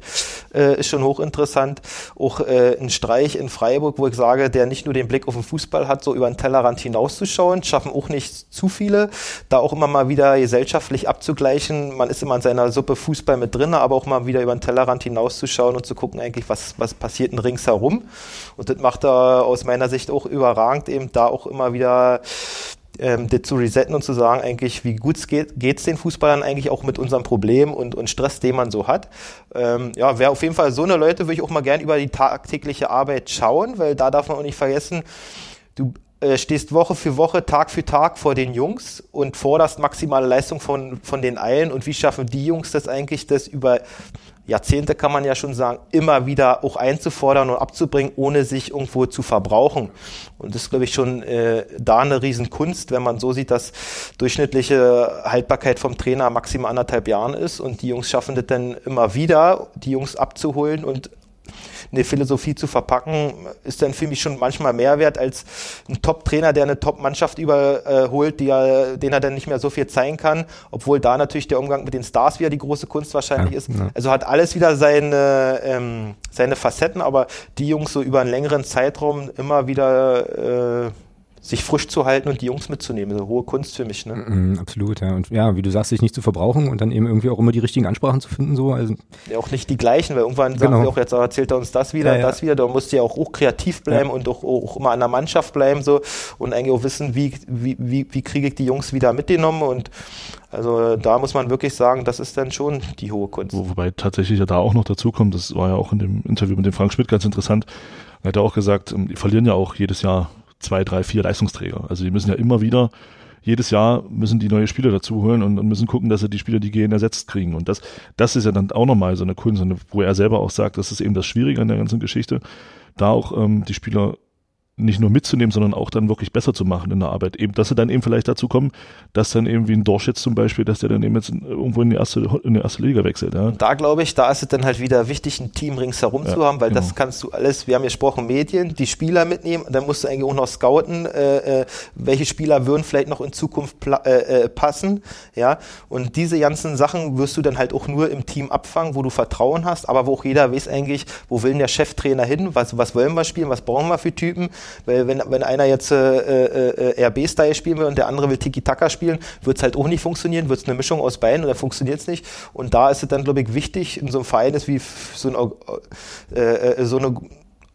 äh, ist schon hochinteressant. Auch äh, ein Streich in Freiburg, wo ich sage, der nicht nur den Blick auf den Fußball hat, so über den Tellerrand hinauszuschauen, schaffen auch nicht zu viele, da auch immer mal wieder gesellschaftlich abzugleichen. Man ist immer in seiner Suppe Fußball mit drin, aber auch mal wieder über den Tellerrand hinauszuschauen und zu gucken eigentlich, was, was passiert denn ringsherum. Und das macht er aus meiner Sicht auch überragend, eben da auch immer wieder ähm, das zu resetten und zu sagen, eigentlich, wie gut geht es den Fußballern eigentlich auch mit unserem Problem und, und Stress, den man so hat. Ähm, ja, wäre auf jeden Fall so eine Leute, würde ich auch mal gern über die tagtägliche Arbeit schauen, weil da darf man auch nicht vergessen, du äh, stehst Woche für Woche, Tag für Tag vor den Jungs und forderst maximale Leistung von, von den allen. Und wie schaffen die Jungs das eigentlich, das über Jahrzehnte kann man ja schon sagen, immer wieder auch einzufordern und abzubringen, ohne sich irgendwo zu verbrauchen. Und das ist, glaube ich, schon äh, da eine Riesenkunst, wenn man so sieht, dass durchschnittliche Haltbarkeit vom Trainer maximal anderthalb Jahren ist und die Jungs schaffen das dann immer wieder, die Jungs abzuholen und eine Philosophie zu verpacken, ist dann für mich schon manchmal mehr wert als ein Top-Trainer, der eine Top-Mannschaft überholt, die er, den er dann nicht mehr so viel zeigen kann, obwohl da natürlich der Umgang mit den Stars wieder die große Kunst wahrscheinlich ja, ist. Ja. Also hat alles wieder seine, ähm, seine Facetten, aber die Jungs so über einen längeren Zeitraum immer wieder äh, sich frisch zu halten und die Jungs mitzunehmen. So hohe Kunst für mich, ne? Mm, absolut, ja. Und ja, wie du sagst, sich nicht zu verbrauchen und dann eben irgendwie auch immer die richtigen Ansprachen zu finden, so. Also ja, auch nicht die gleichen, weil irgendwann genau. sagen wir auch, jetzt erzählt er uns das wieder, ja, das wieder. Da musst du ja auch, auch kreativ bleiben ja. und auch, auch immer an der Mannschaft bleiben, so. Und eigentlich auch wissen, wie, wie, wie, wie kriege ich die Jungs wieder mitgenommen und also da muss man wirklich sagen, das ist dann schon die hohe Kunst. Wobei tatsächlich ja da auch noch dazu kommt, das war ja auch in dem Interview mit dem Frank Schmidt ganz interessant, er hat ja auch gesagt, ähm, die verlieren ja auch jedes Jahr zwei, drei, vier Leistungsträger. Also die müssen ja immer wieder, jedes Jahr müssen die neue Spieler dazu holen und, und müssen gucken, dass sie die Spieler, die gehen, ersetzt kriegen. Und das, das ist ja dann auch nochmal so eine Kunst, wo er selber auch sagt, das ist eben das Schwierige an der ganzen Geschichte, da auch ähm, die Spieler nicht nur mitzunehmen, sondern auch dann wirklich besser zu machen in der Arbeit. Eben, dass sie dann eben vielleicht dazu kommen, dass dann eben wie ein Dorsch jetzt zum Beispiel, dass der dann eben jetzt irgendwo in die erste, in die erste Liga wechselt. Ja. Da glaube ich, da ist es dann halt wieder wichtig, ein Team ringsherum ja, zu haben, weil genau. das kannst du alles, wir haben gesprochen, Medien, die Spieler mitnehmen, dann musst du eigentlich auch noch scouten, äh, äh, welche Spieler würden vielleicht noch in Zukunft äh, äh, passen, ja, und diese ganzen Sachen wirst du dann halt auch nur im Team abfangen, wo du Vertrauen hast, aber wo auch jeder weiß eigentlich, wo will denn der Cheftrainer hin, was, was wollen wir spielen, was brauchen wir für Typen, weil wenn, wenn einer jetzt äh, äh, RB-Style spielen will und der andere will Tiki-Taka spielen, wird es halt auch nicht funktionieren, wird es eine Mischung aus beiden oder funktioniert es nicht. Und da ist es dann, glaube ich, wichtig, in so einem Verein ist wie so, ein, äh, äh, so eine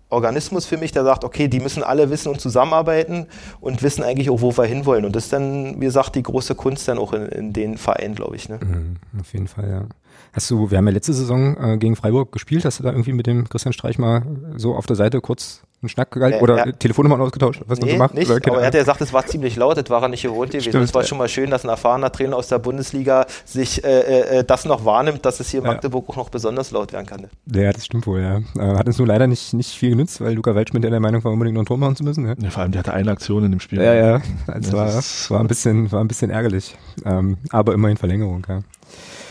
Organismus für mich, der sagt, okay, die müssen alle wissen und zusammenarbeiten und wissen eigentlich auch, wo wir hinwollen. Und das ist dann, wie gesagt, die große Kunst dann auch in, in den Vereinen, glaube ich. Ne? Mhm, auf jeden Fall, ja. Hast du, wir haben ja letzte Saison äh, gegen Freiburg gespielt, hast du da irgendwie mit dem Christian Streich mal so auf der Seite kurz einen Schnack gehalten äh, oder ja. Telefonnummern ausgetauscht? Was nee, gemacht? Nicht, aber er hat ja gesagt, es war ziemlich laut, das war er nicht gewohnt gewesen. Es war schon mal schön, dass ein erfahrener Trainer aus der Bundesliga sich äh, äh, das noch wahrnimmt, dass es hier in Magdeburg auch noch besonders laut werden kann. Ja, das stimmt wohl, ja. Äh, hat uns nur leider nicht, nicht viel genützt, weil Luca Waldschmidt der Meinung war, unbedingt noch ein Tor machen zu müssen. Ja, ja vor allem, der hatte eine Aktion in dem Spiel. Ja, ja. Also war, war, ein bisschen, war ein bisschen ärgerlich. Ähm, aber immerhin Verlängerung, ja.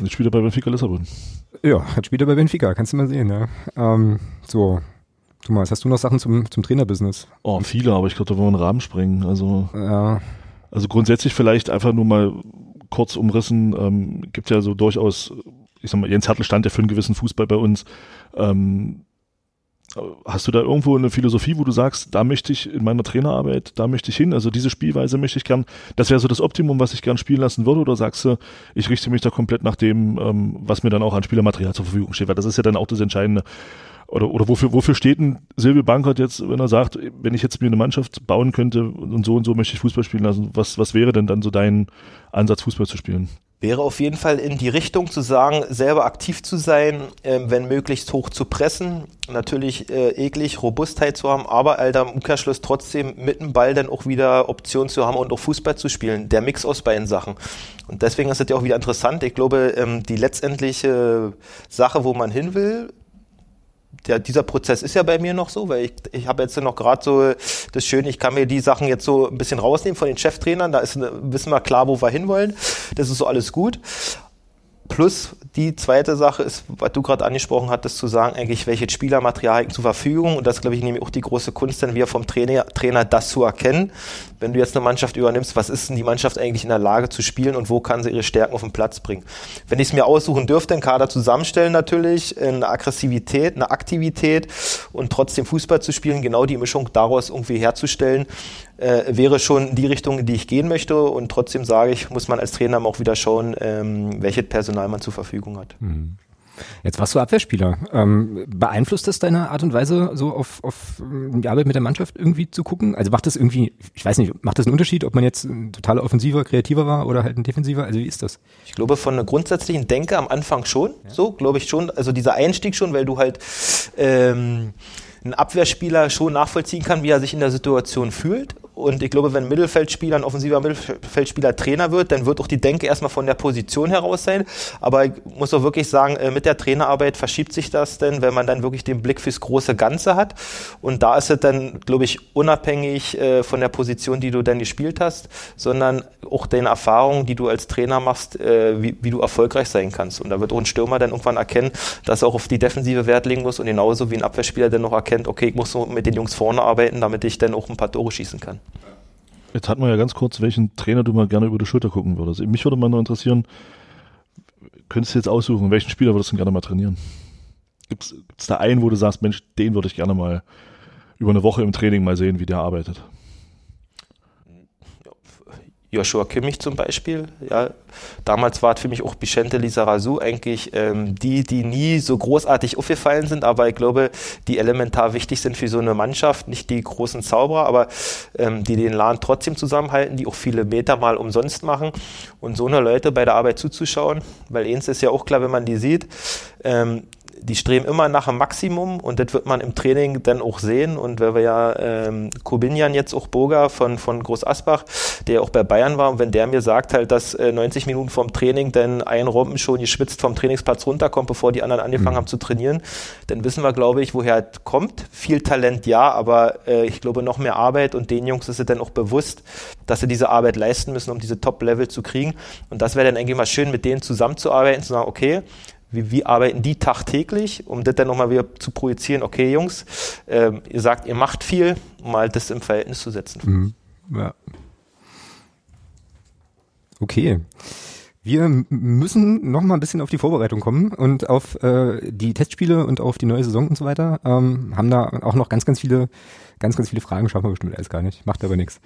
Jetzt spielt er bei Benfica Lissabon. Ja, hat spielt er bei Benfica, kannst du mal sehen, ja. Ähm, so, Thomas, hast du noch Sachen zum, zum Trainerbusiness? Oh, viele, aber ich glaube, da wollen wir einen Rahmen sprengen. Also, ja. also grundsätzlich vielleicht einfach nur mal kurz umrissen. Ähm, gibt ja so durchaus, ich sag mal, Jens Hertel stand ja für einen gewissen Fußball bei uns. Ähm, Hast du da irgendwo eine Philosophie, wo du sagst, da möchte ich in meiner Trainerarbeit, da möchte ich hin, also diese Spielweise möchte ich gern, das wäre so das Optimum, was ich gern spielen lassen würde, oder sagst du, ich richte mich da komplett nach dem, ähm, was mir dann auch an Spielermaterial zur Verfügung steht, weil das ist ja dann auch das Entscheidende oder, oder wofür, wofür steht denn Silvio Bankert jetzt, wenn er sagt, wenn ich jetzt mir eine Mannschaft bauen könnte und so und so möchte ich Fußball spielen lassen, was, was wäre denn dann so dein Ansatz, Fußball zu spielen? Wäre auf jeden Fall in die Richtung zu sagen, selber aktiv zu sein, äh, wenn möglichst hoch zu pressen, natürlich äh, eklig, Robustheit zu haben, aber Alter, im Umkehrschluss trotzdem mit dem Ball dann auch wieder Optionen zu haben und auch Fußball zu spielen. Der Mix aus beiden Sachen. Und deswegen ist es ja auch wieder interessant. Ich glaube, ähm, die letztendliche Sache, wo man hin will, der, dieser Prozess ist ja bei mir noch so, weil ich, ich habe jetzt noch gerade so das Schöne, ich kann mir die Sachen jetzt so ein bisschen rausnehmen von den Cheftrainern, da ist wissen wir klar, wo wir hinwollen. Das ist so alles gut. Plus die zweite Sache ist, was du gerade angesprochen hattest, zu sagen, eigentlich, welches Spielermaterial zur Verfügung. Und das, glaube ich, nämlich auch die große Kunst, denn wir vom Trainer, Trainer das zu erkennen. Wenn du jetzt eine Mannschaft übernimmst, was ist denn die Mannschaft eigentlich in der Lage zu spielen und wo kann sie ihre Stärken auf den Platz bringen? Wenn ich es mir aussuchen dürfte, einen Kader zusammenstellen natürlich, eine Aggressivität, eine Aktivität und trotzdem Fußball zu spielen, genau die Mischung daraus irgendwie herzustellen, äh, wäre schon die Richtung, in die ich gehen möchte. Und trotzdem sage ich, muss man als Trainer auch wieder schauen, ähm, welches Personal man zur Verfügung hat. Mhm. Jetzt warst du Abwehrspieler. Ähm, beeinflusst das deine Art und Weise, so auf, auf ähm, die Arbeit mit der Mannschaft irgendwie zu gucken? Also macht das irgendwie, ich weiß nicht, macht das einen Unterschied, ob man jetzt ein totaler Offensiver, kreativer war oder halt ein Defensiver? Also wie ist das? Ich glaube, von einer grundsätzlichen Denke am Anfang schon, ja. so glaube ich schon. Also dieser Einstieg schon, weil du halt ähm, ein Abwehrspieler schon nachvollziehen kann, wie er sich in der Situation fühlt und ich glaube, wenn ein Mittelfeldspieler, ein offensiver Mittelfeldspieler Trainer wird, dann wird auch die Denke erstmal von der Position heraus sein. Aber ich muss auch wirklich sagen, äh, mit der Trainerarbeit verschiebt sich das denn, wenn man dann wirklich den Blick fürs große Ganze hat. Und da ist es dann, glaube ich, unabhängig äh, von der Position, die du dann gespielt hast, sondern auch deine Erfahrungen, die du als Trainer machst, äh, wie, wie du erfolgreich sein kannst. Und da wird auch ein Stürmer dann irgendwann erkennen, dass er auch auf die Defensive Wert legen muss und genauso wie ein Abwehrspieler dann noch erkennt, okay, ich muss so mit den Jungs vorne arbeiten, damit ich dann auch ein paar Tore schießen kann. Jetzt hatten wir ja ganz kurz, welchen Trainer du mal gerne über die Schulter gucken würdest. Mich würde mal noch interessieren, könntest du jetzt aussuchen, welchen Spieler würdest du gerne mal trainieren? Gibt es da einen, wo du sagst, Mensch, den würde ich gerne mal über eine Woche im Training mal sehen, wie der arbeitet? Joshua Kimmich zum Beispiel. Ja, damals war es für mich auch Bichente Lizarazu eigentlich ähm, die, die nie so großartig aufgefallen sind, aber ich glaube, die elementar wichtig sind für so eine Mannschaft. Nicht die großen Zauberer, aber ähm, die den Laden trotzdem zusammenhalten, die auch viele Meter mal umsonst machen. Und so eine Leute bei der Arbeit zuzuschauen, weil eins ist ja auch klar, wenn man die sieht, ähm, die streben immer nach einem Maximum und das wird man im Training dann auch sehen. Und wenn wir ja ähm, Kobinjan jetzt auch Burger von, von Groß Asbach, der auch bei Bayern war, und wenn der mir sagt halt, dass äh, 90 Minuten vorm Training dann ein Robben schon geschwitzt vom Trainingsplatz runterkommt, bevor die anderen angefangen mhm. haben zu trainieren, dann wissen wir, glaube ich, woher es kommt. Viel Talent ja, aber äh, ich glaube noch mehr Arbeit und den Jungs ist es dann auch bewusst, dass sie diese Arbeit leisten müssen, um diese Top-Level zu kriegen. Und das wäre dann eigentlich mal schön, mit denen zusammenzuarbeiten, zu sagen, okay, wie, wie arbeiten die tagtäglich, um das dann nochmal wieder zu projizieren, okay Jungs, äh, ihr sagt, ihr macht viel, um mal das im Verhältnis zu setzen. Mhm. Ja. Okay. Wir müssen noch mal ein bisschen auf die Vorbereitung kommen und auf äh, die Testspiele und auf die neue Saison und so weiter. Ähm, haben da auch noch ganz, ganz viele, ganz, ganz viele Fragen. Schaffen wir bestimmt alles gar nicht. Macht aber nichts.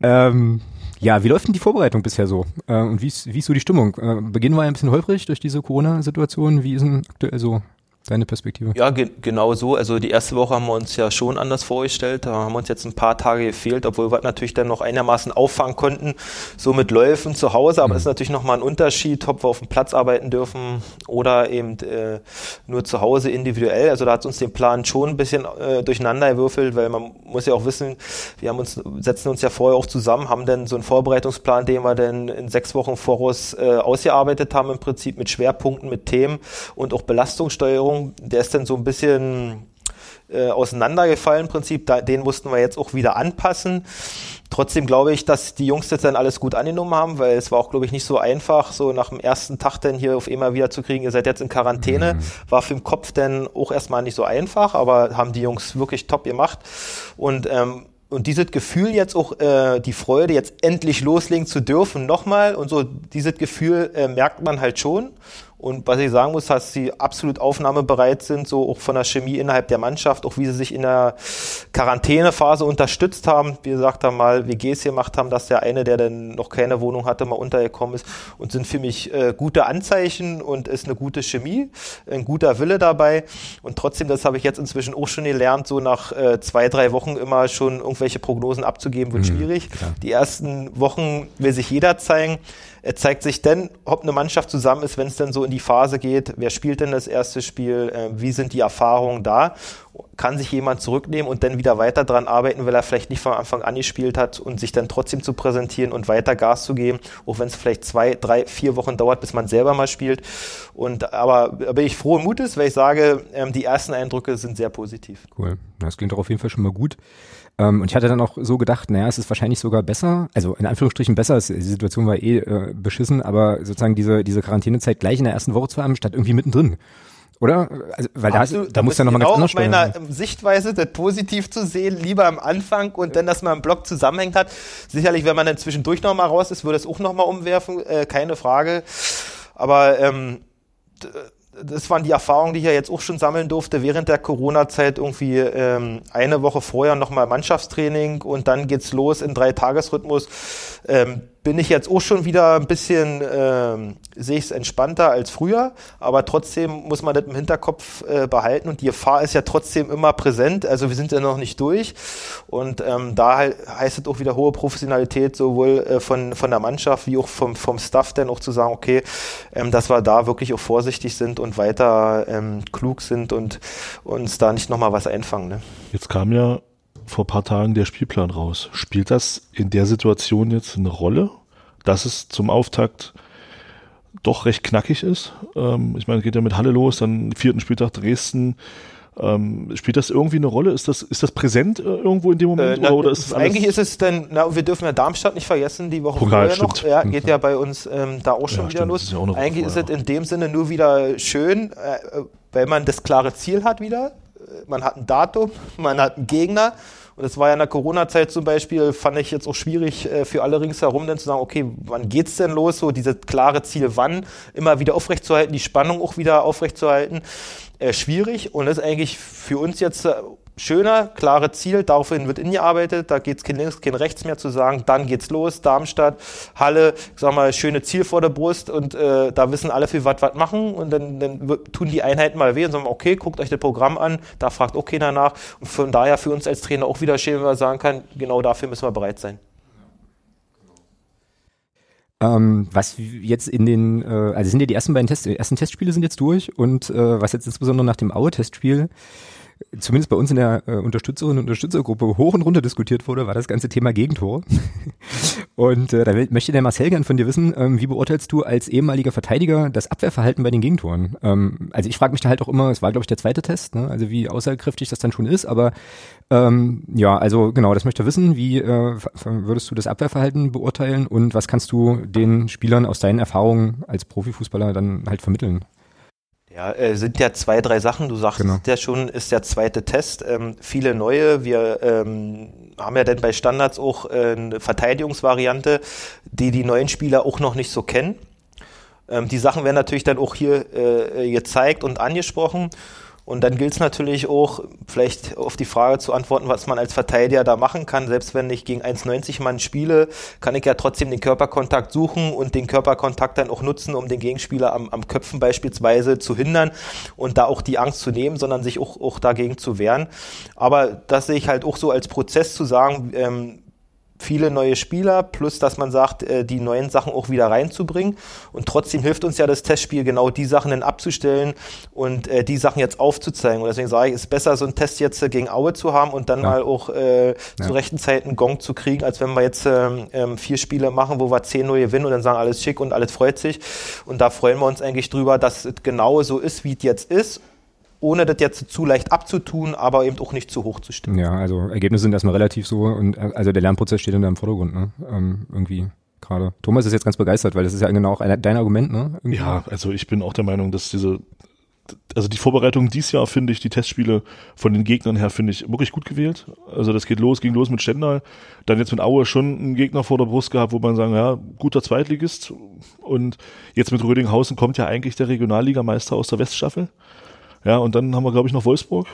Ähm, ja, wie läuft denn die Vorbereitung bisher so? Äh, und wie ist, wie ist so die Stimmung? Äh, Beginn war ja ein bisschen holprig durch diese Corona-Situation. Wie ist denn aktuell so deine Perspektive? Ja, ge genau so. Also die erste Woche haben wir uns ja schon anders vorgestellt. Da haben uns jetzt ein paar Tage gefehlt, obwohl wir natürlich dann noch einigermaßen auffangen konnten, so mit Läufen zu Hause. Aber es mhm. ist natürlich nochmal ein Unterschied, ob wir auf dem Platz arbeiten dürfen oder eben äh, nur zu Hause individuell. Also da hat uns den Plan schon ein bisschen äh, durcheinander gewürfelt, weil man muss ja auch wissen, wir haben uns, setzen uns ja vorher auch zusammen, haben dann so einen Vorbereitungsplan, den wir dann in sechs Wochen voraus äh, ausgearbeitet haben, im Prinzip mit Schwerpunkten, mit Themen und auch Belastungssteuerung Der ist dann so ein bisschen äh, auseinandergefallen im Prinzip. Da, den mussten wir jetzt auch wieder anpassen. Trotzdem glaube ich, dass die Jungs jetzt dann alles gut angenommen haben, weil es war auch, glaube ich, nicht so einfach, so nach dem ersten Tag dann hier auf immer wieder zu kriegen, ihr seid jetzt in Quarantäne. Mhm. War für den Kopf dann auch erstmal nicht so einfach, aber haben die Jungs wirklich top gemacht. Und ähm, und dieses Gefühl jetzt auch, äh, die Freude, jetzt endlich loslegen zu dürfen, nochmal und so, dieses Gefühl äh, merkt man halt schon. Und was ich sagen muss, dass sie absolut aufnahmebereit sind, so auch von der Chemie innerhalb der Mannschaft, auch wie sie sich in der Quarantänephase unterstützt haben. Wie gesagt, da mal WGs gemacht haben, dass der eine, der dann noch keine Wohnung hatte, mal untergekommen ist und sind für mich äh, gute Anzeichen und ist eine gute Chemie, ein guter Wille dabei. Und trotzdem, das habe ich jetzt inzwischen auch schon gelernt, so nach äh, zwei, drei Wochen immer schon irgendwelche Prognosen abzugeben, wird mhm, schwierig. Klar. Die ersten Wochen will sich jeder zeigen. Zeigt sich denn, ob eine Mannschaft zusammen ist, wenn es denn so in die Phase geht, wer spielt denn das erste Spiel, äh, wie sind die Erfahrungen da kann sich jemand zurücknehmen und dann wieder weiter dran arbeiten, weil er vielleicht nicht von Anfang an gespielt hat und sich dann trotzdem zu präsentieren und weiter Gas zu geben, auch wenn es vielleicht zwei, drei, vier Wochen dauert, bis man selber mal spielt. Und aber bin ich frohen Mutes, weil ich sage, ähm, die ersten Eindrücke sind sehr positiv. Cool. Das klingt doch auf jeden Fall schon mal gut. Ähm, und ich hatte dann auch so gedacht, naja, es ist wahrscheinlich sogar besser, also in Anführungsstrichen besser, die Situation war eh äh, beschissen, aber sozusagen diese, diese Quarantänezeit gleich in der ersten Woche zu haben, statt irgendwie mittendrin. Oder? Also, weil da, Absolut, ist, da muss ja nochmal genau ganz anders auf meiner steuern. Sichtweise, das positiv zu sehen, lieber am Anfang und dann, dass man im Block zusammenhängt hat. Sicherlich, wenn man dann zwischendurch nochmal raus ist, würde es auch nochmal umwerfen, äh, keine Frage. Aber ähm, das waren die Erfahrungen, die ich ja jetzt auch schon sammeln durfte während der Corona-Zeit. Irgendwie ähm, eine Woche vorher nochmal Mannschaftstraining und dann geht's los in drei Tagesrhythmus. Ähm, bin ich jetzt auch schon wieder ein bisschen, ähm, sehe ich es entspannter als früher, aber trotzdem muss man das im Hinterkopf äh, behalten und die Gefahr ist ja trotzdem immer präsent, also wir sind ja noch nicht durch und ähm, da heißt es auch wieder hohe Professionalität, sowohl äh, von, von der Mannschaft wie auch vom, vom Staff dann auch zu sagen, okay, ähm, dass wir da wirklich auch vorsichtig sind und weiter ähm, klug sind und uns da nicht nochmal was einfangen. Ne? Jetzt kam ja vor ein paar Tagen der Spielplan raus. Spielt das in der Situation jetzt eine Rolle, dass es zum Auftakt doch recht knackig ist? Ähm, ich meine, es geht ja mit Halle los, dann vierten Spieltag Dresden. Ähm, spielt das irgendwie eine Rolle? Ist das, ist das präsent äh, irgendwo in dem Moment? Äh, na, oder, ist eigentlich ist es dann, na, wir dürfen ja Darmstadt nicht vergessen, die Woche Pokal, vorher noch. Ja, geht ja bei uns ähm, da auch schon Ja, wieder stimmt, los. ist ja eine Woche eigentlich ist es in dem Sinne nur wieder schön, äh, weil man das klare Ziel hat wieder. Man hat ein Datum, man hat einen Gegner. Und das war ja in der Corona-Zeit zum Beispiel, fand ich jetzt auch schwierig äh, für alle ringsherum, dann zu sagen, okay, wann geht's denn los? So dieses klare Ziel, wann immer wieder aufrechtzuerhalten, die Spannung auch wieder aufrechtzuerhalten, äh, schwierig. Und das ist eigentlich für uns jetzt äh, schöner, klare Ziel, daraufhin wird ingearbeitet, da geht's kein links, kein rechts mehr zu sagen, dann geht's los, Darmstadt, Halle, ich sag mal, schöne Ziel vor der Brust und äh, da wissen alle, für was was machen und dann, dann tun die Einheiten mal weh und sagen, okay, guckt euch das Programm an, da fragt auch keiner nach und von daher für uns als Trainer auch wieder schön, wenn man sagen kann, genau dafür müssen wir bereit sein. Ähm, was jetzt in den, äh, also sind ja die ersten beiden Test, ersten Testspiele sind jetzt durch und äh, was jetzt insbesondere nach dem Aue-Testspiel zumindest bei uns in der äh, Unterstützerinnen und Unterstützergruppe hoch und runter diskutiert wurde, war das ganze Thema Gegentore. und äh, da möchte der Marcel gern von dir wissen, ähm, wie beurteilst du als ehemaliger Verteidiger das Abwehrverhalten bei den Gegentoren? Ähm, also ich frage mich da halt auch immer, es war glaube ich der zweite Test, ne? also wie aussagekräftig das dann schon ist, aber ähm, ja, also genau, das möchte ich wissen. Wie äh, würdest du das Abwehrverhalten beurteilen und was kannst du den Spielern aus deinen Erfahrungen als Profifußballer dann halt vermitteln? Ja, äh, sind ja zwei, drei Sachen. Du sagst Genau. ja schon, ist der zweite Test. Ähm, viele neue. Wir ähm, haben ja dann bei Standards auch äh, eine Verteidigungsvariante, die die neuen Spieler auch noch nicht so kennen. Ähm, die Sachen werden natürlich dann auch hier äh, gezeigt und angesprochen. Und dann gilt es natürlich auch, vielleicht auf die Frage zu antworten, was man als Verteidiger da machen kann. Selbst wenn ich gegen 1,90 Mann spiele, kann ich ja trotzdem den Körperkontakt suchen und den Körperkontakt dann auch nutzen, um den Gegenspieler am, am Köpfen beispielsweise zu hindern und da auch die Angst zu nehmen, sondern sich auch, auch dagegen zu wehren. Aber das sehe ich halt auch so als Prozess zu sagen, ähm, viele neue Spieler, plus dass man sagt, äh, die neuen Sachen auch wieder reinzubringen. Und trotzdem hilft uns ja das Testspiel, genau die Sachen dann abzustellen und äh, die Sachen jetzt aufzuzeigen. Und deswegen sage ich, es ist besser, so einen Test jetzt äh, gegen Aue zu haben und dann Ja. mal auch äh, Ja. zur rechten Zeit einen Gong zu kriegen, als wenn wir jetzt ähm, ähm, vier Spiele machen, wo wir 10-0 gewinnen und dann sagen, alles schick und alles freut sich. Und da freuen wir uns eigentlich drüber, dass es genau so ist, wie es jetzt ist, ohne das jetzt zu leicht abzutun, aber eben auch nicht zu hoch zu stimmen. Ja, also Ergebnisse sind erstmal relativ so und äh, also der Lernprozess steht dann da im Vordergrund, ne? Ähm, irgendwie gerade. Thomas ist jetzt ganz begeistert, weil das ist ja genau auch ein, dein Argument, ne? Irgendwie. Ja, also ich bin auch der Meinung, dass diese, also die Vorbereitung dieses Jahr finde ich, die Testspiele von den Gegnern her finde ich wirklich gut gewählt. Also das geht los, ging los mit Stendal, dann jetzt mit Aue schon einen Gegner vor der Brust gehabt, wo man sagen, ja, guter Zweitligist und jetzt mit Rödinghausen kommt ja eigentlich der Regionalligameister aus der Weststaffel. Ja, und dann haben wir, glaube ich, noch Wolfsburg.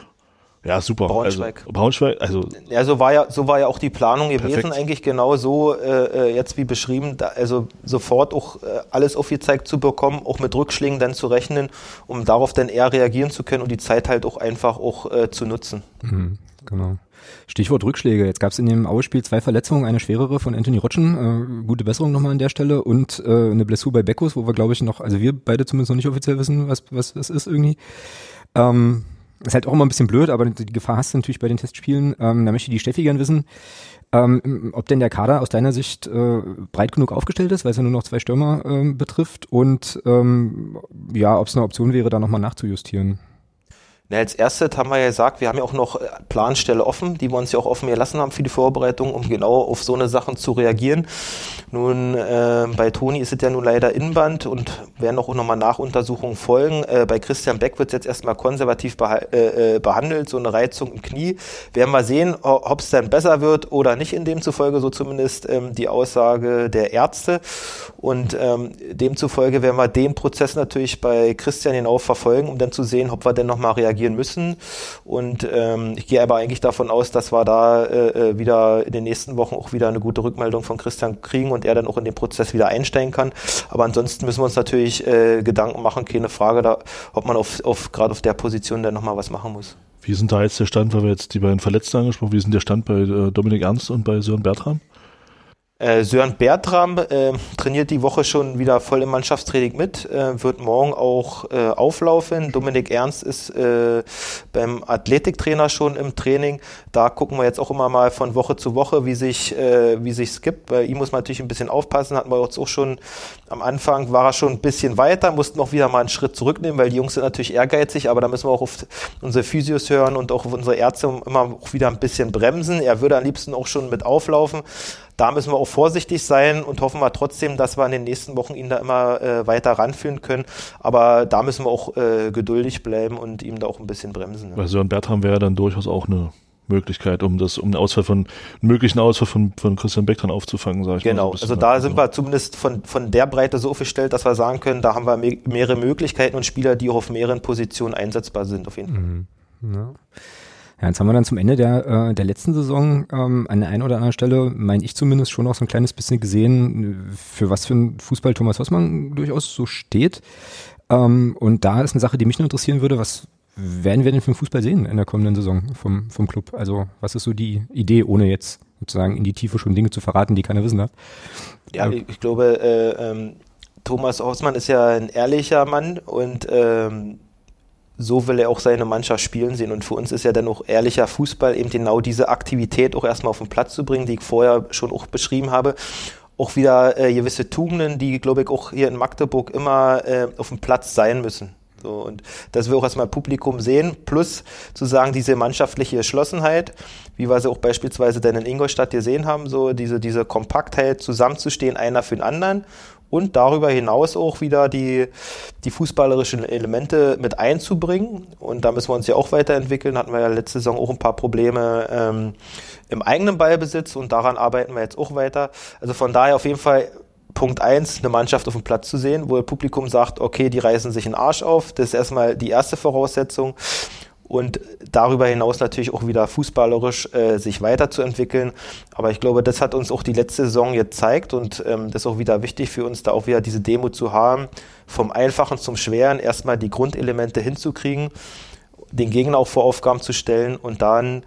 Ja, super. Braunschweig. Also, Braunschweig, also Ja, so war ja, so war ja auch die Planung gewesen, Perfekt. eigentlich genau so äh, äh, jetzt wie beschrieben, da, also sofort auch äh, alles aufgezeigt zu bekommen, auch mit Rückschlägen dann zu rechnen, um darauf dann eher reagieren zu können und die Zeit halt auch einfach auch äh, zu nutzen. Mhm, genau. Stichwort Rückschläge. Jetzt gab es in dem Aue-Spiel zwei Verletzungen, eine schwerere von Anthony Rotschen, äh, gute Besserung nochmal an der Stelle und äh, eine Blessur bei Beckus, wo wir glaube ich noch, also wir beide zumindest noch nicht offiziell wissen, was was das ist irgendwie. Ähm, ist halt auch immer ein bisschen blöd, aber die Gefahr hast du natürlich bei den Testspielen. Ähm, da möchte die Steffi gern wissen, ähm, ob denn der Kader aus deiner Sicht äh, breit genug aufgestellt ist, weil es ja nur noch zwei Stürmer ähm, betrifft und ähm, ja, ob es eine Option wäre, da nochmal nachzujustieren. Na, als erstes haben wir ja gesagt, wir haben ja auch noch äh, Planstelle offen, die wir uns ja auch offen gelassen haben für die Vorbereitung, um genau auf so eine Sachen zu reagieren. Nun, äh, bei Toni ist es ja nun leider Innenband und werden auch nochmal Nachuntersuchungen folgen. Äh, bei Christian Beck wird es jetzt erstmal konservativ beha äh, äh, behandelt, so eine Reizung im Knie. Werden wir sehen, ob es dann besser wird oder nicht in demzufolge, so zumindest ähm, die Aussage der Ärzte. Und ähm, demzufolge werden wir den Prozess natürlich bei Christian genau verfolgen, um dann zu sehen, ob wir denn nochmal reagieren reagieren müssen. Und ähm, ich gehe aber eigentlich davon aus, dass wir da äh, äh, wieder in den nächsten Wochen auch wieder eine gute Rückmeldung von Christian kriegen und er dann auch in den Prozess wieder einsteigen kann. Aber ansonsten müssen wir uns natürlich äh, Gedanken machen, keine Frage, da, ob man auf, auf gerade auf der Position dann nochmal was machen muss. Wie sind da jetzt der Stand, weil wir jetzt die beiden Verletzten angesprochen, wie sind der Stand bei äh, Dominik Ernst und bei Sören Bertram? Äh, Sören Bertram äh, trainiert die Woche schon wieder voll im Mannschaftstraining mit, äh, wird morgen auch äh, auflaufen. Dominik Ernst ist äh, beim Athletiktrainer schon im Training. Da gucken wir jetzt auch immer mal von Woche zu Woche, wie sich äh, wie sich's gibt. Bei ihm muss man natürlich ein bisschen aufpassen. Hatten wir jetzt auch schon am Anfang war er schon ein bisschen weiter, mussten auch wieder mal einen Schritt zurücknehmen, weil die Jungs sind natürlich ehrgeizig, aber da müssen wir auch auf unsere Physios hören und auch auf unsere Ärzte immer auch wieder ein bisschen bremsen. Er würde am liebsten auch schon mit auflaufen. Da müssen wir auch vorsichtig sein und hoffen wir trotzdem, dass wir in den nächsten Wochen ihn da immer äh, weiter ranführen können. Aber da müssen wir auch äh, geduldig bleiben und ihm da auch ein bisschen bremsen. Ne? Bei Sören Bertram wäre dann durchaus auch eine Möglichkeit, um das, um den Ausfall von, einen möglichen Ausfall von, von Christian Beck dann aufzufangen, sage ich genau. mal. Genau, so also da sind wir zumindest von, von der Breite so aufgestellt, dass wir sagen können, da haben wir mehrere Möglichkeiten und Spieler, die auch auf mehreren Positionen einsetzbar sind, auf jeden Fall. Mhm. Ja. Ja, jetzt haben wir dann zum Ende der, äh, der letzten Saison ähm, an der einen oder anderen Stelle, meine ich zumindest, schon auch so ein kleines bisschen gesehen, für was für ein Fußball Thomas Hossmann durchaus so steht. Ähm, und da ist eine Sache, die mich nur interessieren würde, was werden wir denn für einen Fußball sehen in der kommenden Saison vom, vom Club? Also was ist so die Idee, ohne jetzt sozusagen in die Tiefe schon Dinge zu verraten, die keiner wissen darf? Ja, ich, ich glaube, äh, ähm, Thomas Hossmann ist ja ein ehrlicher Mann und ähm, so will er auch seine Mannschaft spielen sehen. Und für uns ist ja dann auch ehrlicher Fußball, eben genau diese Aktivität auch erstmal auf den Platz zu bringen, die ich vorher schon auch beschrieben habe. Auch wieder äh, gewisse Tugenden, die, glaube ich, auch hier in Magdeburg immer äh, auf dem Platz sein müssen. So, und dass wir auch erstmal Publikum sehen, plus zu sagen, diese mannschaftliche Geschlossenheit, wie wir sie auch beispielsweise dann in Ingolstadt gesehen haben, so diese, diese Kompaktheit zusammenzustehen, einer für den anderen und darüber hinaus auch wieder die, die fußballerischen Elemente mit einzubringen. Und da müssen wir uns ja auch weiterentwickeln. Hatten wir ja letzte Saison auch ein paar Probleme ähm, im eigenen Ballbesitz und daran arbeiten wir jetzt auch weiter. Also von daher auf jeden Fall Punkt eins, eine Mannschaft auf dem Platz zu sehen, wo das Publikum sagt, okay, die reißen sich einen Arsch auf. Das ist erstmal die erste Voraussetzung und darüber hinaus natürlich auch wieder fußballerisch äh, sich weiterzuentwickeln. Aber ich glaube, das hat uns auch die letzte Saison gezeigt und ähm, das ist auch wieder wichtig für uns, da auch wieder diese Demo zu haben, vom Einfachen zum Schweren erstmal die Grundelemente hinzukriegen, den Gegner auch vor Aufgaben zu stellen und dann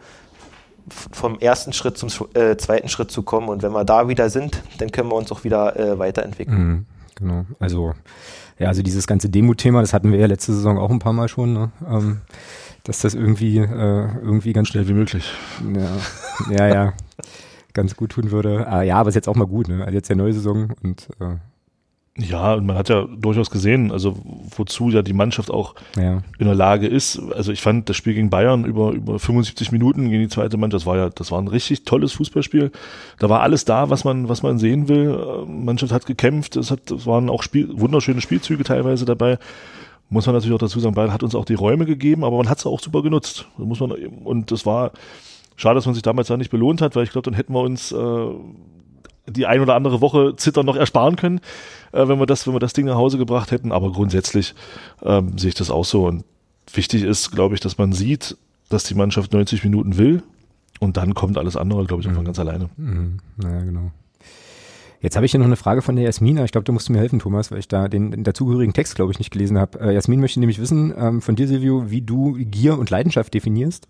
vom ersten Schritt zum äh, zweiten Schritt zu kommen. Und wenn wir da wieder sind, dann können wir uns auch wieder äh, weiterentwickeln. Mhm, genau. Also ja, also dieses ganze Demo-Thema, das hatten wir ja letzte Saison auch ein paar Mal schon. Ne? Ähm, dass das irgendwie, äh, irgendwie ganz schnell wie möglich. Ja, ja, ja ganz gut tun würde. Ah, ja, aber ist jetzt auch mal gut, ne? Also jetzt der neue Saison und äh, ja, und man hat ja durchaus gesehen, also wozu ja die Mannschaft auch ja. in der Lage ist. Also ich fand das Spiel gegen Bayern über, über 75 Minuten gegen die zweite Mannschaft, das war ja, das war ein richtig tolles Fußballspiel. Da war alles da, was man, was man sehen will. Die Mannschaft hat gekämpft, es hat, es waren auch Spiel, wunderschöne Spielzüge teilweise dabei muss man natürlich auch dazu sagen, Bayern hat uns auch die Räume gegeben, aber man hat es auch super genutzt. muss man, und das war schade, dass man sich damals da nicht belohnt hat, weil ich glaube, dann hätten wir uns äh, die ein oder andere Woche Zittern noch ersparen können, äh, wenn wir das, wenn wir das Ding nach Hause gebracht hätten. Aber grundsätzlich ähm, sehe ich das auch so. Und wichtig ist, glaube ich, dass man sieht, dass die Mannschaft 90 Minuten will. Und dann kommt alles andere, glaube ich, einfach mhm. ganz alleine. Mhm. Ja, genau. Jetzt habe ich hier noch eine Frage von der Jasmin. Ich glaube, du musst mir helfen, Thomas, weil ich da den, den dazugehörigen Text, glaube ich, nicht gelesen habe. Äh, Jasmin möchte nämlich wissen ähm, von dir, Silvio, wie du Gier und Leidenschaft definierst.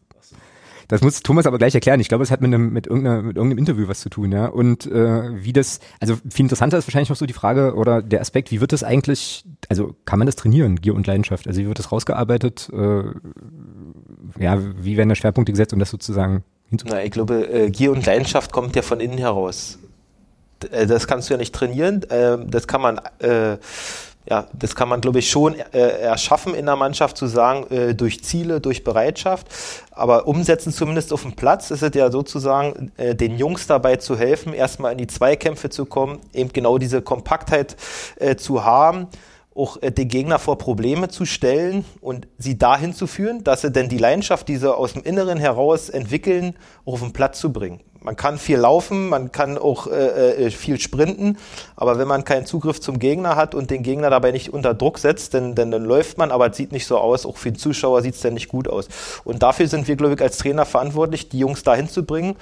Das muss Thomas aber gleich erklären. Ich glaube, es hat mit einem, mit, irgendeiner, mit irgendeinem Interview was zu tun, ja. Und äh, wie das, also viel interessanter ist wahrscheinlich noch so die Frage oder der Aspekt, wie wird das eigentlich, also kann man das trainieren, Gier und Leidenschaft? Also wie wird das rausgearbeitet? Äh, ja, wie werden da Schwerpunkte gesetzt, um das sozusagen hinzukriegen? Na, ich glaube, äh, Gier und Leidenschaft kommt ja von innen heraus. Äh, das kannst du ja nicht trainieren. Ähm, das kann man, äh, ja, das kann man, glaube ich, schon äh, erschaffen in der Mannschaft zu sagen, äh, durch Ziele, durch Bereitschaft. Aber umsetzen zumindest auf dem Platz ist es ja sozusagen, äh, den Jungs dabei zu helfen, erstmal in die Zweikämpfe zu kommen, eben genau diese Kompaktheit äh, zu haben auch den Gegner vor Probleme zu stellen und sie dahin zu führen, dass sie denn die Leidenschaft, die sie aus dem Inneren heraus entwickeln, auf den Platz zu bringen. Man kann viel laufen, man kann auch äh, äh, viel sprinten, aber wenn man keinen Zugriff zum Gegner hat und den Gegner dabei nicht unter Druck setzt, dann, dann, dann läuft man, aber es sieht nicht so aus, auch für den Zuschauer sieht es dann nicht gut aus. Und dafür sind wir, glaube ich, als Trainer verantwortlich, die Jungs dahin zu bringen,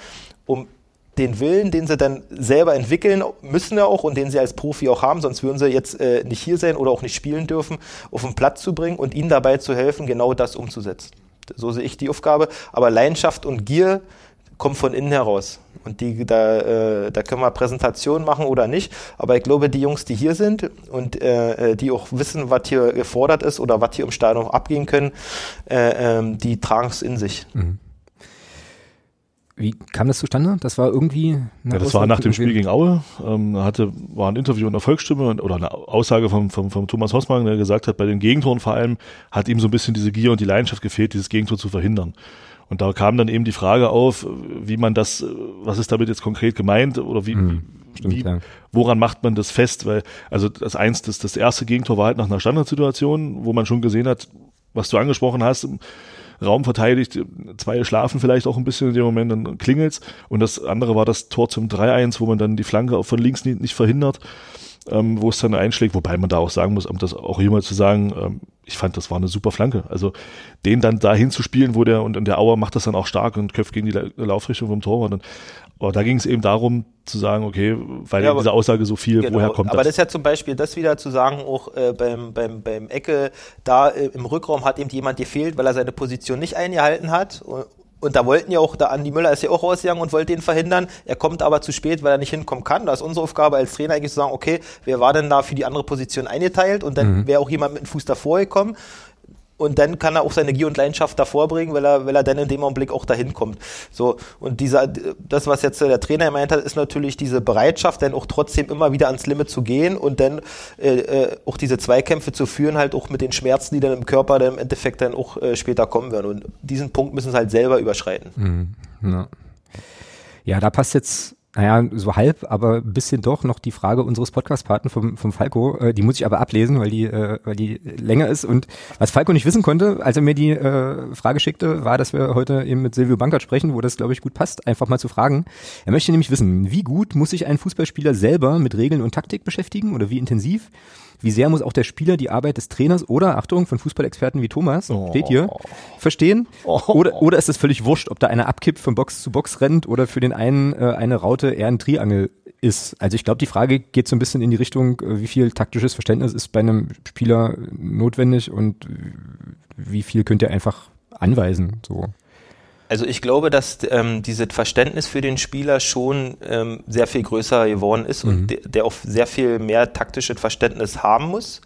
um den Willen, den sie dann selber entwickeln müssen ja auch und den sie als Profi auch haben, sonst würden sie jetzt äh, nicht hier sein oder auch nicht spielen dürfen, auf den Platz zu bringen und ihnen dabei zu helfen, genau das umzusetzen. So sehe ich die Aufgabe. Aber Leidenschaft und Gier kommt von innen heraus. Und die, da, äh, da können wir Präsentationen machen oder nicht. Aber ich glaube, die Jungs, die hier sind und äh, äh die auch wissen, was hier gefordert ist oder was hier im Stadion abgehen können, äh, ähm, die tragen es in sich. Mhm. Wie kam das zustande? Das war irgendwie. Ja, das war nach dem Spiel gegen Aue. Ähm, hatte, war ein Interview in der Volksstimme oder eine Aussage vom, vom, vom Thomas Hossmann, der gesagt hat, bei den Gegentoren vor allem hat ihm so ein bisschen diese Gier und die Leidenschaft gefehlt, dieses Gegentor zu verhindern. Und da kam dann eben die Frage auf, wie man das, was ist damit jetzt konkret gemeint oder wie, mhm, stimmt, wie ja. woran macht man das fest? Weil, also das eins, das, das erste Gegentor war halt nach einer Standardsituation, wo man schon gesehen hat, was du angesprochen hast, Raum verteidigt, zwei schlafen vielleicht auch ein bisschen in dem Moment, dann klingelt's. Und das andere war das Tor zum 3-1, wo man dann die Flanke von links nicht, nicht verhindert, ähm, wo es dann einschlägt, wobei man da auch sagen muss, um das auch hier mal zu sagen, ähm, ich fand, das war eine super Flanke. Also den dann dahin zu spielen, wo der und in der Auer macht das dann auch stark und köpft gegen die Laufrichtung vom Tor. Und dann, aber da ging es eben darum zu sagen, okay, weil ja, aber, diese Aussage so viel, genau, woher kommt aber das? Aber das ist ja zum Beispiel das wieder zu sagen, auch äh, beim, beim, beim Ecke, da äh, im Rückraum hat eben jemand gefehlt, weil er seine Position nicht eingehalten hat. Und, und da wollten ja auch, der Andi Müller ist ja auch rausgegangen und wollte ihn verhindern. Er kommt aber zu spät, weil er nicht hinkommen kann. Da ist unsere Aufgabe als Trainer eigentlich zu sagen, okay, wer war denn da für die andere Position eingeteilt? Und dann mhm. wäre auch jemand mit dem Fuß davor gekommen und dann kann er auch seine Gier und Leidenschaft davor bringen, weil er, weil er dann in dem Augenblick auch dahin kommt. So, und dieser, das, was jetzt der Trainer gemeint hat, ist natürlich diese Bereitschaft, dann auch trotzdem immer wieder ans Limit zu gehen und dann äh, äh, auch diese Zweikämpfe zu führen, halt auch mit den Schmerzen, die dann im Körper dann im Endeffekt dann auch äh, später kommen werden. Und diesen Punkt müssen sie halt selber überschreiten. Mhm. Ja. ja, da passt jetzt naja, so halb, aber ein bisschen doch noch die Frage unseres Podcast-Partners vom, vom Falco, äh, die muss ich aber ablesen, weil die, äh, weil die länger ist. Und was Falco nicht wissen konnte, als er mir die äh, Frage schickte, war, dass wir heute eben mit Silvio Bankert sprechen, wo das, glaube ich, gut passt, einfach mal zu fragen. Er möchte nämlich wissen, wie gut muss sich ein Fußballspieler selber mit Regeln und Taktik beschäftigen oder wie intensiv? Wie sehr muss auch der Spieler die Arbeit des Trainers oder, Achtung, von Fußballexperten wie Thomas, oh. steht hier, verstehen? Oh. Oder, oder ist es völlig wurscht, ob da einer abkippt, von Box zu Box rennt oder für den einen äh, eine Raute eher ein Triangel ist? Also ich glaube, die Frage geht so ein bisschen in die Richtung, äh, wie viel taktisches Verständnis ist bei einem Spieler notwendig und wie viel könnt ihr einfach anweisen, so. Also ich glaube, dass ähm, dieses Verständnis für den Spieler schon ähm, sehr viel größer geworden ist mhm. und de der auch sehr viel mehr taktisches Verständnis haben muss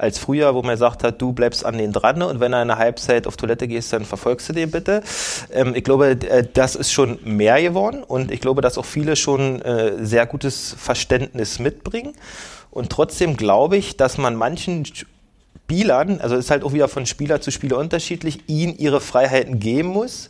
als früher, wo man gesagt hat, du bleibst an den dran und wenn er in der Halbzeit auf Toilette gehst, dann verfolgst du den bitte. Ähm, ich glaube, äh, das ist schon mehr geworden und ich glaube, dass auch viele schon äh, sehr gutes Verständnis mitbringen. Und trotzdem glaube ich, dass man manchen Spielern, also ist halt auch wieder von Spieler zu Spieler unterschiedlich, ihnen ihre Freiheiten geben muss.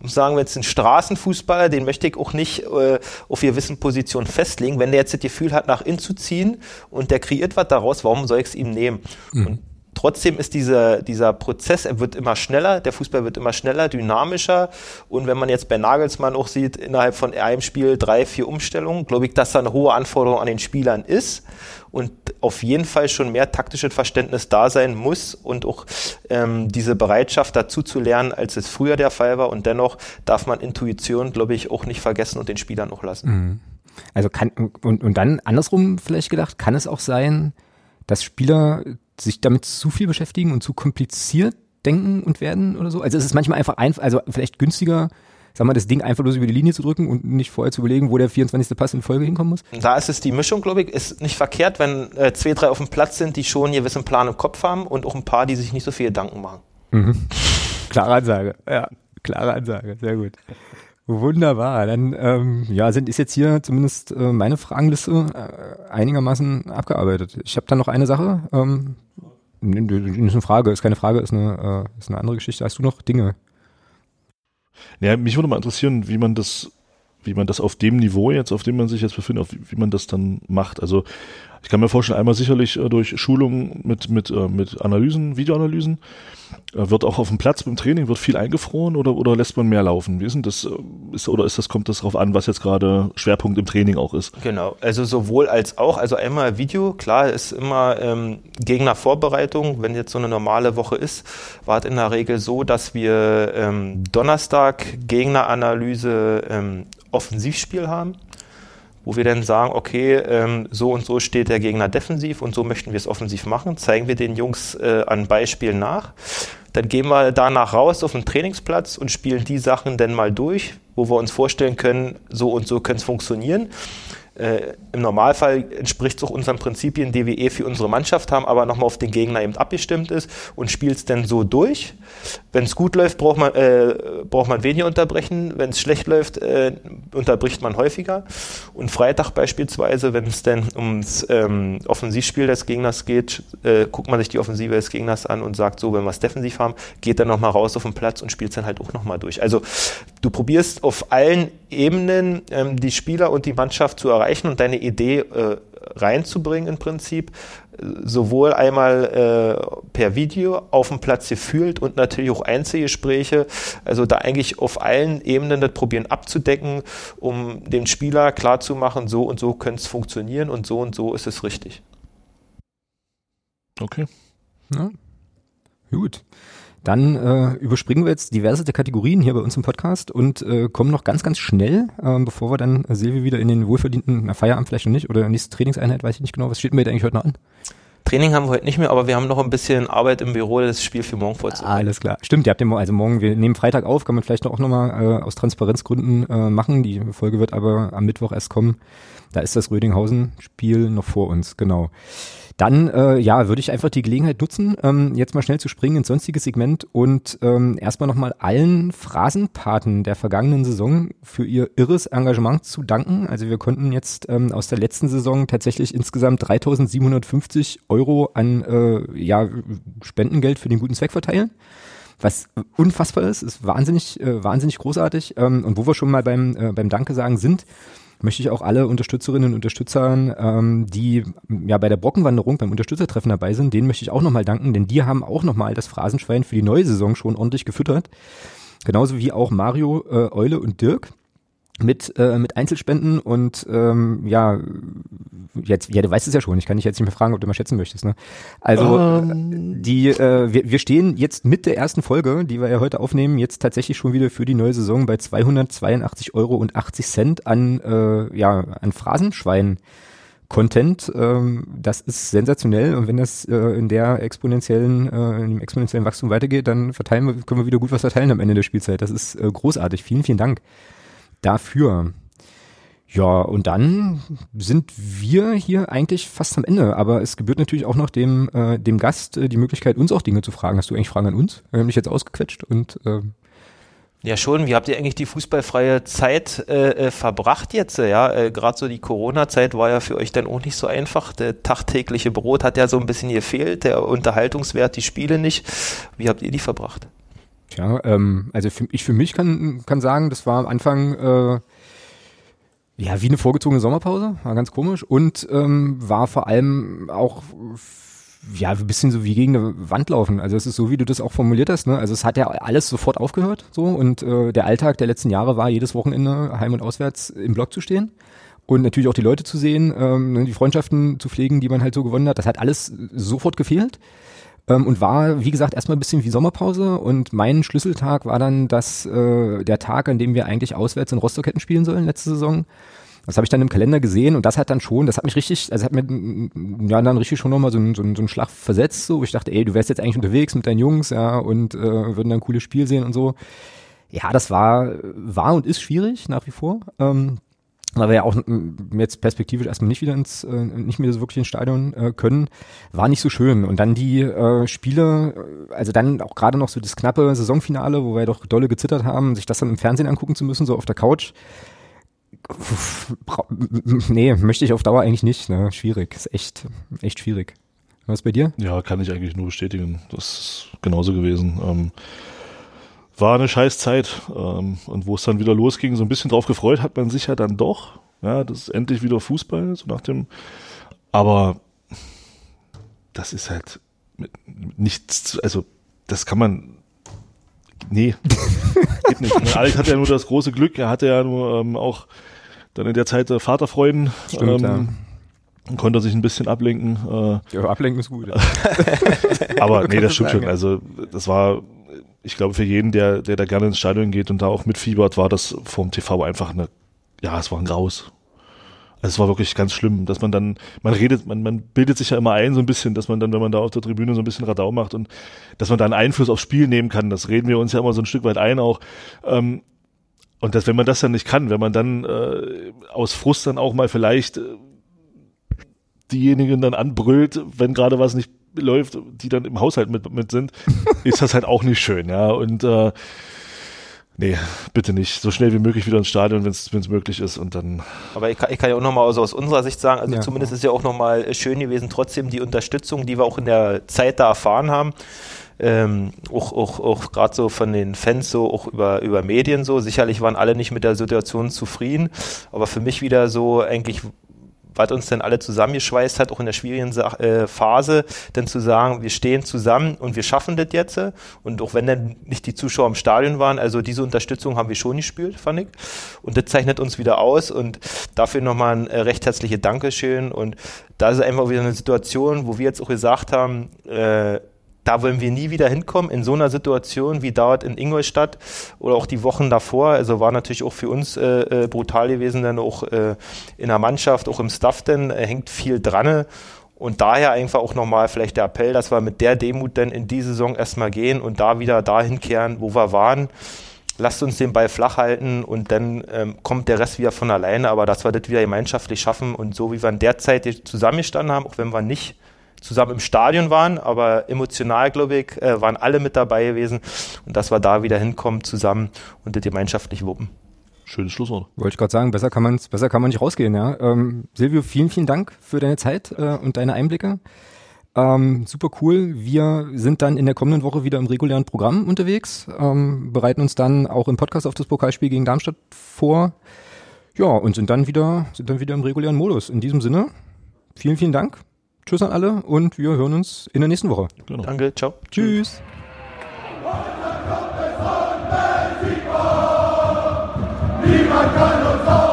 Um sagen wir jetzt ein Straßenfußballer, den möchte ich auch nicht äh, auf gewissen Positionen festlegen. Wenn der jetzt das Gefühl hat, nach innen zu ziehen und der kreiert was daraus, warum soll ich es ihm nehmen? Mhm. Und Trotzdem ist dieser, dieser Prozess, er wird immer schneller, der Fußball wird immer schneller, dynamischer. Und wenn man jetzt bei Nagelsmann auch sieht, innerhalb von einem Spiel drei, vier Umstellungen, glaube ich, dass da eine hohe Anforderung an den Spielern ist und auf jeden Fall schon mehr taktisches Verständnis da sein muss und auch ähm, diese Bereitschaft dazu zu lernen, als es früher der Fall war. Und dennoch darf man Intuition, glaube ich, auch nicht vergessen und den Spielern auch lassen. Mhm. Also kann, und, und dann andersrum vielleicht gedacht, kann es auch sein, dass Spieler sich damit zu viel beschäftigen und zu kompliziert denken und werden oder so? Also es ist manchmal einfach einfach, also vielleicht günstiger, sag mal, das Ding einfach bloß über die Linie zu drücken und nicht vorher zu überlegen, wo der 24. Pass in Folge hinkommen muss? Da ist es die Mischung, glaube ich, ist nicht verkehrt, wenn äh, zwei, drei auf dem Platz sind, die schon einen gewissen Plan im Kopf haben und auch ein paar, die sich nicht so viel Gedanken machen. Mhm. klare Ansage. Ja, klare Ansage. Sehr gut. Wunderbar. Dann ähm, ja, sind ist jetzt hier zumindest äh, meine Fragenliste äh, einigermaßen abgearbeitet. Ich habe da noch eine Sache. Ähm, ist eine Frage, ist keine Frage, ist eine, äh, ist eine andere Geschichte. Hast du noch Dinge? Ja, mich würde mal interessieren, wie man das, wie man das auf dem Niveau jetzt, auf dem man sich jetzt befindet, auf, wie, man das dann macht. Also ich kann mir vorstellen, einmal sicherlich äh, durch Schulungen mit, mit, äh, mit Analysen, Videoanalysen, äh, wird auch auf dem Platz beim Training, wird viel eingefroren oder, oder lässt man mehr laufen? Wie ist denn das, ist, oder ist das, kommt das darauf an, was jetzt gerade Schwerpunkt im Training auch ist? Genau, also sowohl als auch, also einmal Video, klar ist immer ähm, Gegnervorbereitung, wenn jetzt so eine normale Woche ist, war es in der Regel so, dass wir ähm, Donnerstag Gegneranalyse ähm, Offensivspiel haben wo wir dann sagen, okay, ähm, so und so steht der Gegner defensiv und so möchten wir es offensiv machen, zeigen wir den Jungs äh, an Beispielen nach. Dann gehen wir danach raus auf den Trainingsplatz und spielen die Sachen dann mal durch, wo wir uns vorstellen können, so und so können es funktionieren. Äh, Im Normalfall entspricht es auch unseren Prinzipien, die wir eh für unsere Mannschaft haben, aber nochmal auf den Gegner eben abgestimmt ist und spielt es dann so durch. Wenn es gut läuft, braucht man, äh, braucht man weniger unterbrechen. Wenn es schlecht läuft, äh, unterbricht man häufiger. Und Freitag beispielsweise, wenn es dann ums ähm, Offensivspiel des Gegners geht, äh, guckt man sich die Offensive des Gegners an und sagt so, wenn wir es defensiv haben, geht dann nochmal raus auf den Platz und spielt es dann halt auch nochmal durch. Also du probierst auf allen Ebenen ähm, die Spieler und die Mannschaft zu erreichen und deine Idee äh, reinzubringen im Prinzip. Sowohl einmal äh, per Video auf dem Platz gefühlt und natürlich auch Einzelgespräche. Also da eigentlich auf allen Ebenen das probieren abzudecken, um dem Spieler klarzumachen, so und so könnte es funktionieren und so und so ist es richtig. Okay. Ja. Gut. Dann äh, überspringen wir jetzt diverse Kategorien hier bei uns im Podcast und äh, kommen noch ganz, ganz schnell, äh, bevor wir dann äh, Silvi wieder in den wohlverdienten na, Feierabend vielleicht noch nicht oder nächste Trainingseinheit, weiß ich nicht genau. Was steht mir eigentlich heute noch an? Training haben wir heute nicht mehr, aber wir haben noch ein bisschen Arbeit im Büro, das Spiel für morgen vorzubereiten. Alles klar. Stimmt, ihr habt ja also morgen, wir nehmen Freitag auf, kann man vielleicht auch nochmal äh, aus Transparenzgründen äh, machen. Die Folge wird aber am Mittwoch erst kommen. Da ist das Rödinghausen-Spiel noch vor uns, genau. Dann, äh, ja, würde ich einfach die Gelegenheit nutzen, ähm, jetzt mal schnell zu springen ins sonstige Segment und ähm, erstmal nochmal allen Phrasenpaten der vergangenen Saison für ihr irres Engagement zu danken. Also wir konnten jetzt ähm, aus der letzten Saison tatsächlich insgesamt 3.750 Euro an äh, ja, Spendengeld für den guten Zweck verteilen was unfassbar ist, ist wahnsinnig, äh, wahnsinnig großartig. Ähm, und wo wir schon mal beim, äh, beim Danke sagen sind, möchte ich auch alle Unterstützerinnen und Unterstützern, ähm, die ja bei der Brockenwanderung beim Unterstützertreffen dabei sind, denen möchte ich auch nochmal danken, denn die haben auch nochmal das Phrasenschwein für die neue Saison schon ordentlich gefüttert. Genauso wie auch Mario, äh, Eule und Dirk mit, äh, mit Einzelspenden und ähm, ja, jetzt, ja, du weißt es ja schon, ich kann dich jetzt nicht mehr fragen, ob du mal schätzen möchtest. Ne? Also um. Ähm. die, äh, wir, wir stehen jetzt mit der ersten Folge, die wir ja heute aufnehmen, jetzt tatsächlich schon wieder für die neue Saison bei 282 Euro und 80 Cent an, äh, ja, an Phrasenschwein. Content, ähm, das ist sensationell und wenn das äh, in der exponentiellen, äh, in dem exponentiellen Wachstum weitergeht, dann verteilen wir, können wir wieder gut was verteilen am Ende der Spielzeit. Das ist äh, großartig. Vielen, vielen Dank dafür. Ja, und dann sind wir hier eigentlich fast am Ende. Aber es gebührt natürlich auch noch dem, äh, dem Gast äh, die Möglichkeit, uns auch Dinge zu fragen. Hast du eigentlich Fragen an uns? Wir haben dich jetzt ausgequetscht und äh, ja, schon. Wie habt ihr eigentlich die fußballfreie Zeit äh, äh, verbracht jetzt? Ja, äh, gerade so die Corona-Zeit war ja für euch dann auch nicht so einfach. Der tagtägliche Brot hat ja so ein bisschen gefehlt, der Unterhaltungswert, die Spiele nicht. Wie habt ihr die verbracht? Tja, ähm, also für, ich für mich kann, kann sagen, das war am Anfang äh, ja wie eine vorgezogene Sommerpause, war ganz komisch und ähm, war vor allem auch ja ein bisschen so wie gegen eine Wand laufen. Also es ist so, wie du das auch formuliert hast. Ne? Also es hat ja alles sofort aufgehört so und äh, der Alltag der letzten Jahre war jedes Wochenende heim und auswärts im Block zu stehen und natürlich auch die Leute zu sehen, ähm, ne, die Freundschaften zu pflegen, die man halt so gewonnen hat. Das hat alles sofort gefehlt. Ähm, und war, wie gesagt, erstmal ein bisschen wie Sommerpause. Und mein Schlüsseltag war dann das, äh, der Tag, an dem wir eigentlich auswärts in Rostock hätten spielen sollen, letzte Saison. Das habe ich dann im Kalender gesehen und das hat dann schon, das hat mich richtig, also hat mir ja dann richtig schon nochmal so, so, so einen Schlag versetzt, so, wo ich dachte, ey, du wärst jetzt eigentlich unterwegs mit deinen Jungs, ja, und äh, würden dann ein cooles Spiel sehen und so. Ja, das war, war und ist schwierig nach wie vor. Ähm, weil wir ja auch jetzt perspektivisch erstmal nicht wieder ins, äh, nicht mehr so wirklich ins Stadion äh, können, war nicht so schön. Und dann die äh, Spiele, äh, also dann auch gerade noch so das knappe Saisonfinale, wo wir doch dolle gezittert haben, sich das dann im Fernsehen angucken zu müssen, so auf der Couch. Nee, möchte ich auf Dauer eigentlich nicht. Ne? Schwierig, ist echt, echt schwierig. Was bei dir? Ja, kann ich eigentlich nur bestätigen. Das ist genauso gewesen. Ähm, war eine scheiß Zeit. Ähm, und wo es dann wieder losging, so ein bisschen drauf gefreut hat man sich ja dann doch. Ja, das ist endlich wieder Fußball, so nach dem. Aber das ist halt nichts, also das kann man. Nee, geht nicht. Alex hatte ja nur das große Glück, er hatte ja nur ähm, auch dann in der Zeit äh, Vaterfreuden. Stimmt, ähm, ja. Konnte sich ein bisschen ablenken. Äh, ja, ablenken ist gut. Ja. aber nee, das stimmt schon. Also das war ich glaube, für jeden, der, der da gerne ins Stadion geht und da auch mitfiebert, war das vom TV einfach eine, ja, es war ein Graus. Also es war wirklich ganz schlimm, dass man dann, man redet, man, man bildet sich ja immer ein so ein bisschen, dass man dann, wenn man da auf der Tribüne so ein bisschen Radau macht und dass man da einen Einfluss aufs Spiel nehmen kann, das reden wir uns ja immer so ein Stück weit ein auch. Ähm, und dass, wenn man das dann nicht kann, wenn man dann äh, aus Frust dann auch mal vielleicht äh, diejenigen dann anbrüllt, wenn gerade was nicht läuft, die dann im Haushalt mit, mit sind, ist das halt auch nicht schön, ja. Und äh, nee, bitte nicht. So schnell wie möglich wieder ins Stadion, wenn es möglich ist und dann. Aber ich kann, ich kann ja auch nochmal also aus unserer Sicht sagen, also ja. zumindest ist ja auch nochmal schön gewesen, trotzdem die Unterstützung, die wir auch in der Zeit da erfahren haben. Ähm, auch auch, auch gerade so von den Fans so, auch über, über Medien so. Sicherlich waren alle nicht mit der Situation zufrieden, aber für mich wieder so eigentlich was uns dann alle zusammengeschweißt hat, auch in der schwierigen Sa äh, Phase, dann zu sagen, wir stehen zusammen und wir schaffen das jetzt. Und auch wenn dann nicht die Zuschauer im Stadion waren, also diese Unterstützung haben wir schon gespürt, fand ich. Und das zeichnet uns wieder aus und dafür nochmal ein äh, recht herzliches Dankeschön. Und da ist einfach wieder eine Situation, wo wir jetzt auch gesagt haben, äh, da wollen wir nie wieder hinkommen in so einer Situation wie dort in Ingolstadt oder auch die Wochen davor. Also war natürlich auch für uns äh, äh, brutal gewesen, dann auch äh, in der Mannschaft, auch im Staff, denn äh, hängt viel dran. Und daher einfach auch nochmal vielleicht der Appell, dass wir mit der Demut dann in die Saison erstmal gehen und da wieder dahin kehren, wo wir waren. Lasst uns den Ball flach halten und dann ähm, kommt der Rest wieder von alleine, aber dass wir das wieder gemeinschaftlich schaffen und so wie wir in der Zeit zusammengestanden haben, auch wenn wir nicht zusammen im Stadion waren, aber emotional, glaube ich, äh, waren alle mit dabei gewesen und dass wir da wieder hinkommen zusammen und das gemeinschaftlich wuppen. Schönes Schlusswort. Wollte ich gerade sagen, besser kann man besser kann man nicht rausgehen, ja. Ähm, Silvio, vielen, vielen Dank für deine Zeit äh, und deine Einblicke. Ähm, super cool. Wir sind dann in der kommenden Woche wieder im regulären Programm unterwegs, ähm, bereiten uns dann auch im Podcast auf das Pokalspiel gegen Darmstadt vor. Ja, und sind dann wieder, sind dann wieder im regulären Modus. In diesem Sinne, vielen, vielen Dank. Tschüss an alle und wir hören uns in der nächsten Woche. Genau. Danke, ciao. Tschüss. Niemand kann uns